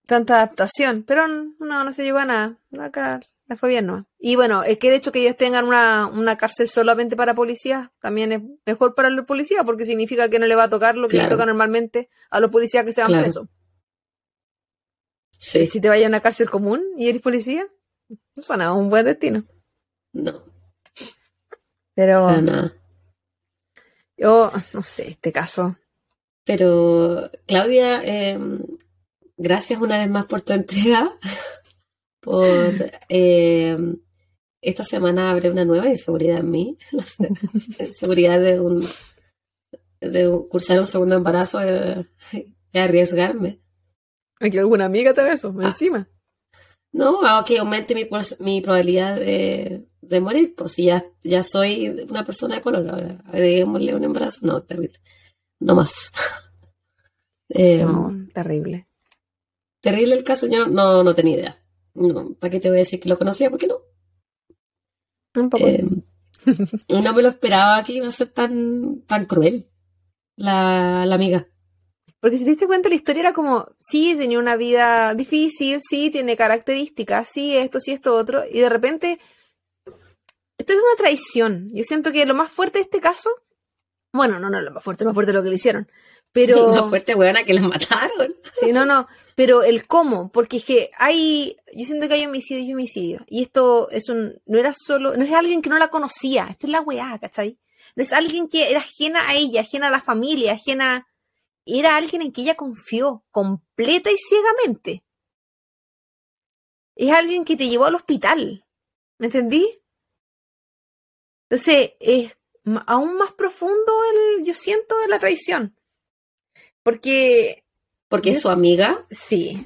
tanta adaptación, pero no, no se llegó a nada. Acá la fue bien, ¿no? Y bueno, es que el hecho que ellos tengan una, una cárcel solamente para policías también es mejor para los policías porque significa que no le va a tocar lo que le toca normalmente a los policías que se van Claro. presos. Sí. Y si te vayas a una cárcel común y eres policía, no suena un buen destino. No, Pero para nada. yo, no sé, este caso. Pero, Claudia, eh, gracias una vez más por tu entrega. Por eh, esta semana abre una nueva inseguridad en mí. La se- inseguridad de un de un- cursar un segundo embarazo eh, es arriesgarme. Aquí alguna amiga te ve eso, Ah. encima. No, que aumente mi, mi probabilidad de, de morir. Pues si ya, ya soy una persona de color, ahora agreguémosle un embarazo. No, terrible. No más. Eh, No, terrible. Terrible el caso, yo no, no tenía idea. No, ¿para qué te voy a decir que lo conocía? Porque no. Un poco. Eh, no me lo esperaba que iba a ser tan, tan cruel la, la amiga. Porque si te diste cuenta, la historia era como, sí, tenía una vida difícil, sí, tiene características, sí, esto, sí, esto, otro, y de repente, esto es una traición. Yo siento que lo más fuerte de este caso, bueno, no, no, lo más fuerte, lo más fuerte es lo que le hicieron, pero... Una fuerte huevona que la mataron. Sí, no, no, pero el cómo, porque es que hay, yo siento que hay homicidio y homicidio, y esto es un, no era solo, no es alguien que no la conocía, esta es la weá, ¿cachai? No es alguien que era ajena a ella, ajena a la familia, ajena, era alguien en que ella confió completa y ciegamente. Es alguien que te llevó al hospital, ¿me entendí? Entonces, es aún más profundo el, yo siento, la traición. Porque Porque es su amiga. Sí.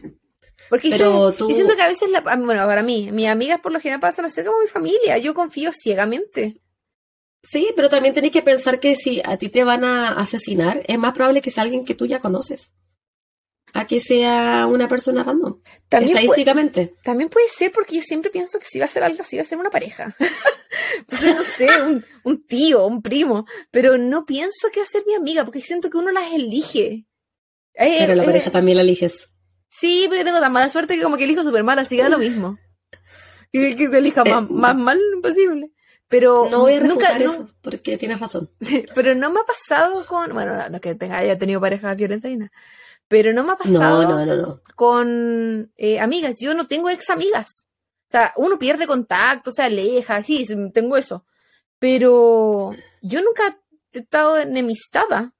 Porque Pero yo, tú- yo siento que a veces, la- bueno, para mí, mis amigas por lo general pasan a ser como mi familia. Yo confío ciegamente. Sí, pero también tenés que pensar que si a ti te van a asesinar, es más probable que sea alguien que tú ya conoces. A que sea una persona random. También, puede, estadísticamente. también puede ser porque yo siempre pienso que si va a ser algo así, va a ser una pareja. Sea, no sé, un, un tío, un primo. Pero no pienso que va a ser mi amiga porque siento que uno las elige. Eh, Pero la eh, pareja también la eliges. Sí, pero yo tengo tan mala suerte que como que elijo súper mal, así que da lo mismo. Que, que- que elija Eh, más, más mal imposible. Pero No voy a nunca, no- eso, porque tienes razón. Sí, pero no me ha pasado con, bueno, no es que tenga, haya tenido y nada, pero no me ha No, pasado no, no, no. con amigas. Yo no tengo ex amigas. O sea, uno pierde contacto, se aleja, sí, tengo eso. Pero yo nunca he estado enemistada.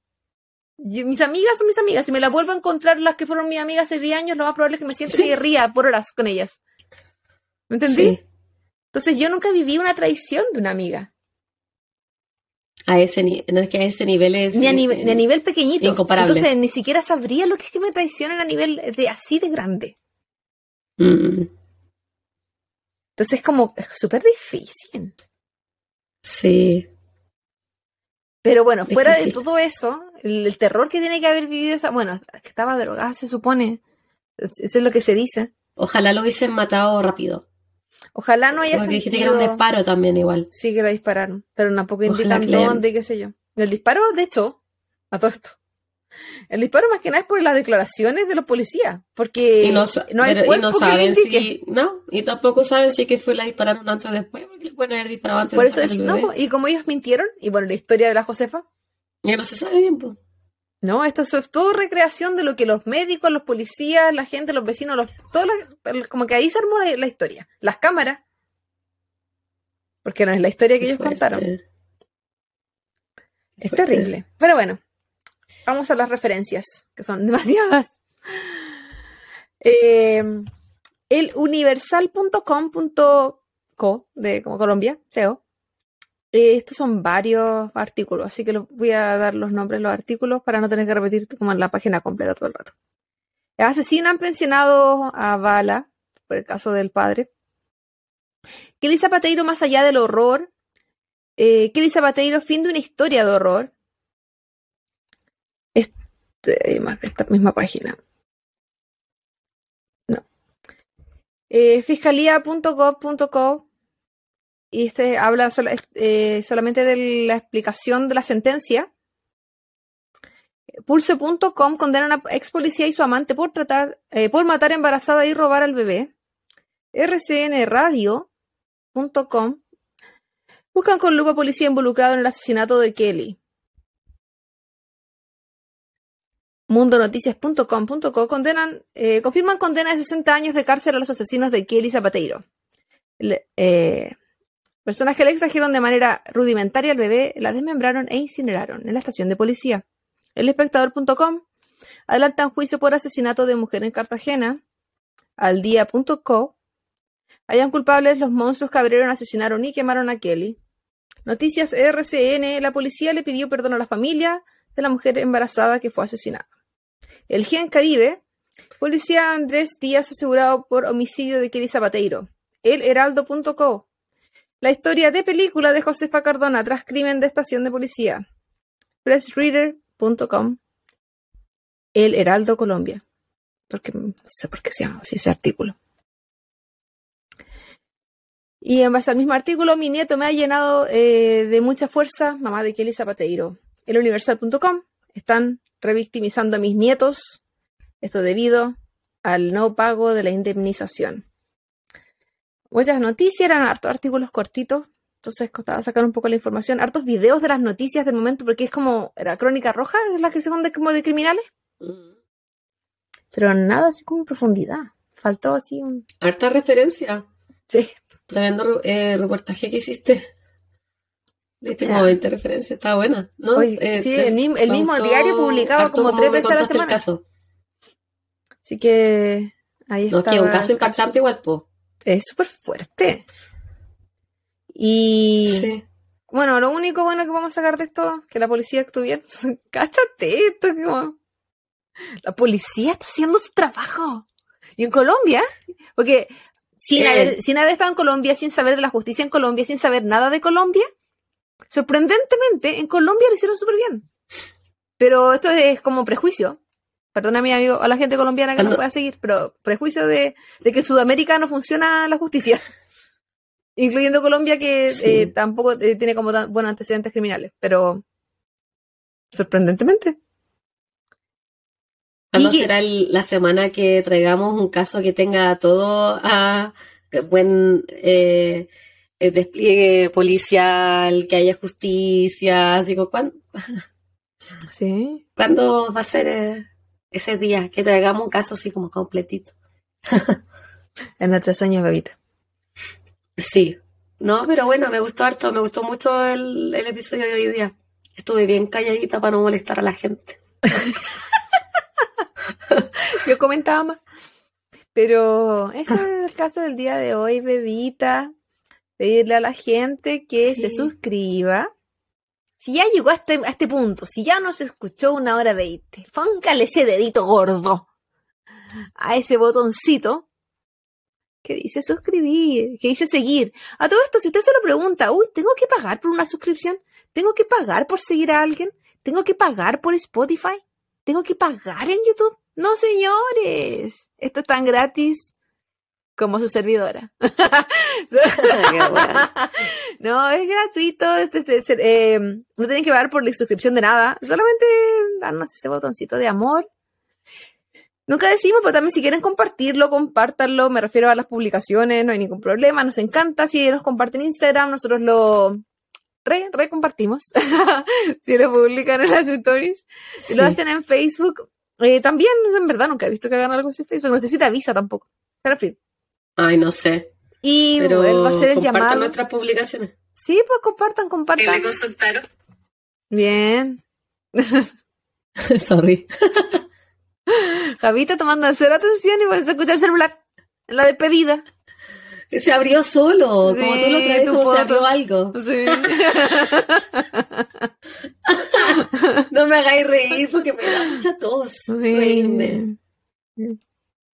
Yo- mis amigas son mis amigas. Si me las vuelvo a encontrar las que fueron mis amigas hace 10 años, lo más probable es que me sienta Sí. y ría por horas con ellas. ¿Me entendí? Sí, Entonces yo nunca viví una traición de una amiga. a ese no es que a ese nivel es Ni a, nive- eh, ni a nivel pequeñito. incomparable. Entonces ni siquiera sabría lo que es que me traicionan a nivel de así de grande. mm, Entonces es como súper difícil. sí, Pero bueno, Es fuera que de sí. todo eso, el, terror que tiene que haber vivido esa. Bueno, que estaba drogada, se supone. Eso es lo que se dice. Ojalá lo hubiesen matado rápido. Ojalá no haya Porque dijiste que era un disparo también igual. Sí, que la dispararon. Pero tampoco indican dónde, qué sé yo. El disparo, de hecho, a todo esto. El disparo más que nada es por las declaraciones de los policías, porque no, hay y no saben si, no, y tampoco saben si que fue la dispararon antes o después, porque le pueden haber disparado antes por eso es, no, y como ellos mintieron, y bueno, la historia de la Josefa. Ya no se sabe bien, pues. No, esto es todo recreación de lo que los médicos, los policías, la gente, los vecinos, los, todo como que ahí se armó la, historia. Las cámaras. Porque no es la historia que ellos contaron. Es terrible. Pero bueno, vamos a las referencias, que son demasiadas. Eh, el universal.com.co de como Colombia, SEO, eh, estos son varios artículos, así que los voy a dar los nombres de los artículos para no tener que repetir como en la página completa todo el rato. Asesinan pensionado a Bala, por el caso del padre. Kelly Zapateiro más allá del horror. Eh, Kelly Zapateiro fin de una historia de horror. Este, esta misma página. No. Eh, fiscalía.gov.co y este habla eh, solamente de la explicación de la sentencia. Pulse.com condena a ex policía y su amante por tratar, eh, por matar embarazada y robar al bebé. rcnradio.com buscan con lupa policía involucrado en el asesinato de Kelly. Mundonoticias.com.co condenan, eh, confirman condena de 60 años de cárcel a los asesinos de Kelly Zapateiro. eh, Personas que le extrajeron de manera rudimentaria al bebé, la desmembraron e incineraron en la estación de policía. El espectador.com adelanta un juicio por asesinato de mujer en Cartagena. Al día.co hayan culpables los monstruos que abrieron, asesinaron y quemaron a Kelly. Noticias RCN, la policía le pidió perdón a la familia de la mujer embarazada que fue asesinada. El Gen Caribe, policía Andrés Díaz asegurado por homicidio de Kelly Zapateiro. El Heraldo.co, la historia de película de Josefa Cardona tras crimen de estación de policía. Pressreader.com. El Heraldo Colombia. Porque no sé por qué se llama así ese artículo. Y en base al mismo artículo, mi nieto me ha llenado eh, de mucha fuerza, mamá de Kelly Zapateiro. El Universal.com están revictimizando a mis nietos, esto debido al no pago de la indemnización muchas noticias, eran hartos artículos cortitos, entonces costaba sacar un poco la información, hartos videos de las noticias del momento, porque es como, era crónica roja, es la que se de como de criminales. Mm. Pero nada así como en profundidad. Faltó así un. Harta referencia. Sí. Tremendo eh, reportaje que hiciste. Viste como 20 referencias, estaba buena, ¿no? Eh, sí, el mismo, el mismo diario publicaba como tres veces a la semana. caso. Así que ahí está. No, que un caso impactante igual, po es súper fuerte. Y bueno, lo único bueno que vamos a sacar de esto, que la policía actúe bien. Cáchate esto, como... La policía está haciendo su trabajo. Y en Colombia, porque sin, haber, sin haber estado en Colombia, sin saber de la justicia en Colombia, sin saber nada de Colombia, sorprendentemente en Colombia lo hicieron súper bien. Pero esto es como prejuicio. Perdona, mi amigo, a la gente colombiana que no pueda seguir, pero prejuicio de, que en Sudamérica no funciona la justicia. Incluyendo Colombia, que eh, tampoco eh, tiene como tan buenos antecedentes criminales, pero sorprendentemente. ¿Cuándo será la semana que traigamos un caso que tenga todo a buen eh, despliegue policial, que haya justicia? Así como, ¿cuándo? Sí. ¿Cuándo va a ser ese día, que traigamos un caso así como completito. en nuestros sueños, bebita. Sí. No, pero bueno, me gustó harto, me gustó mucho el, episodio de hoy día. Estuve bien calladita para no molestar a la gente. Yo comentaba más. Pero ese es el caso del día de hoy, bebita. Pedirle a la gente que se suscriba, si ya llegó a este, a este punto, si ya no se escuchó una hora veinte, póngale ese dedito gordo a ese botoncito que dice suscribir, que dice seguir. A todo esto, si usted se lo pregunta, uy, ¿tengo que pagar por una suscripción? ¿Tengo que pagar por seguir a alguien? ¿Tengo que pagar por Spotify? ¿Tengo que pagar en YouTube? No, señores. Esto es tan gratis como su servidora. no, es gratuito. Este, este, eh, no tienen que pagar por la suscripción de nada. Solamente darnos ese botoncito de amor. Nunca decimos, pero también si quieren compartirlo, compártanlo. Me refiero a las publicaciones, no hay ningún problema. Nos encanta. Si nos comparten Instagram, nosotros lo re, re compartimos. si lo publican en las stories. Si lo hacen en Facebook, eh, también, en verdad, nunca he visto que hagan algo así en Facebook. No sé si te avisa tampoco. Pero en fin. Ay, no sé. Y Pero él va a ser el llamado. nuestras publicaciones. Sí, pues compartan, compartan. le consultaron? Bien. Sorry. Javita tomando cero atención y por eso escucha el celular en la despedida. Se abrió solo, como tú lo traes, como se abrió algo. Sí. no me hagáis reír porque me da mucha tos. Reírme.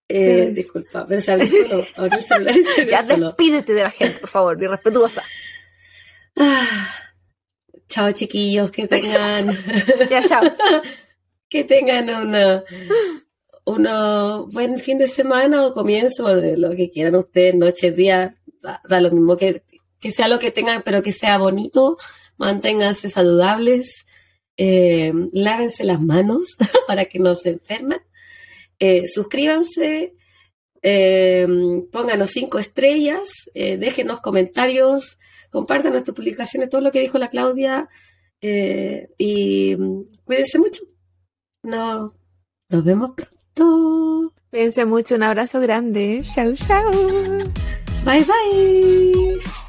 Eh, disculpa, pero se abrió solo. El celular se Ya despídete de la gente, por favor, irrespetuosa. Ah, chao, chiquillos, que tengan. ya, chao. que tengan una buen fin de semana o comienzo, lo que quieran ustedes, noche, día, da, lo mismo que, que, sea lo que tengan, pero que sea bonito, manténganse saludables, eh, lávense las manos para que no se enfermen, eh, suscríbanse, eh, pónganos cinco estrellas, eh, déjenos comentarios, compartan nuestras publicaciones, todo lo que dijo la Claudia, y mm, cuídense mucho. No, nos vemos pronto. Cuídense mucho, un abrazo grande. Chau, chau. Bye, bye.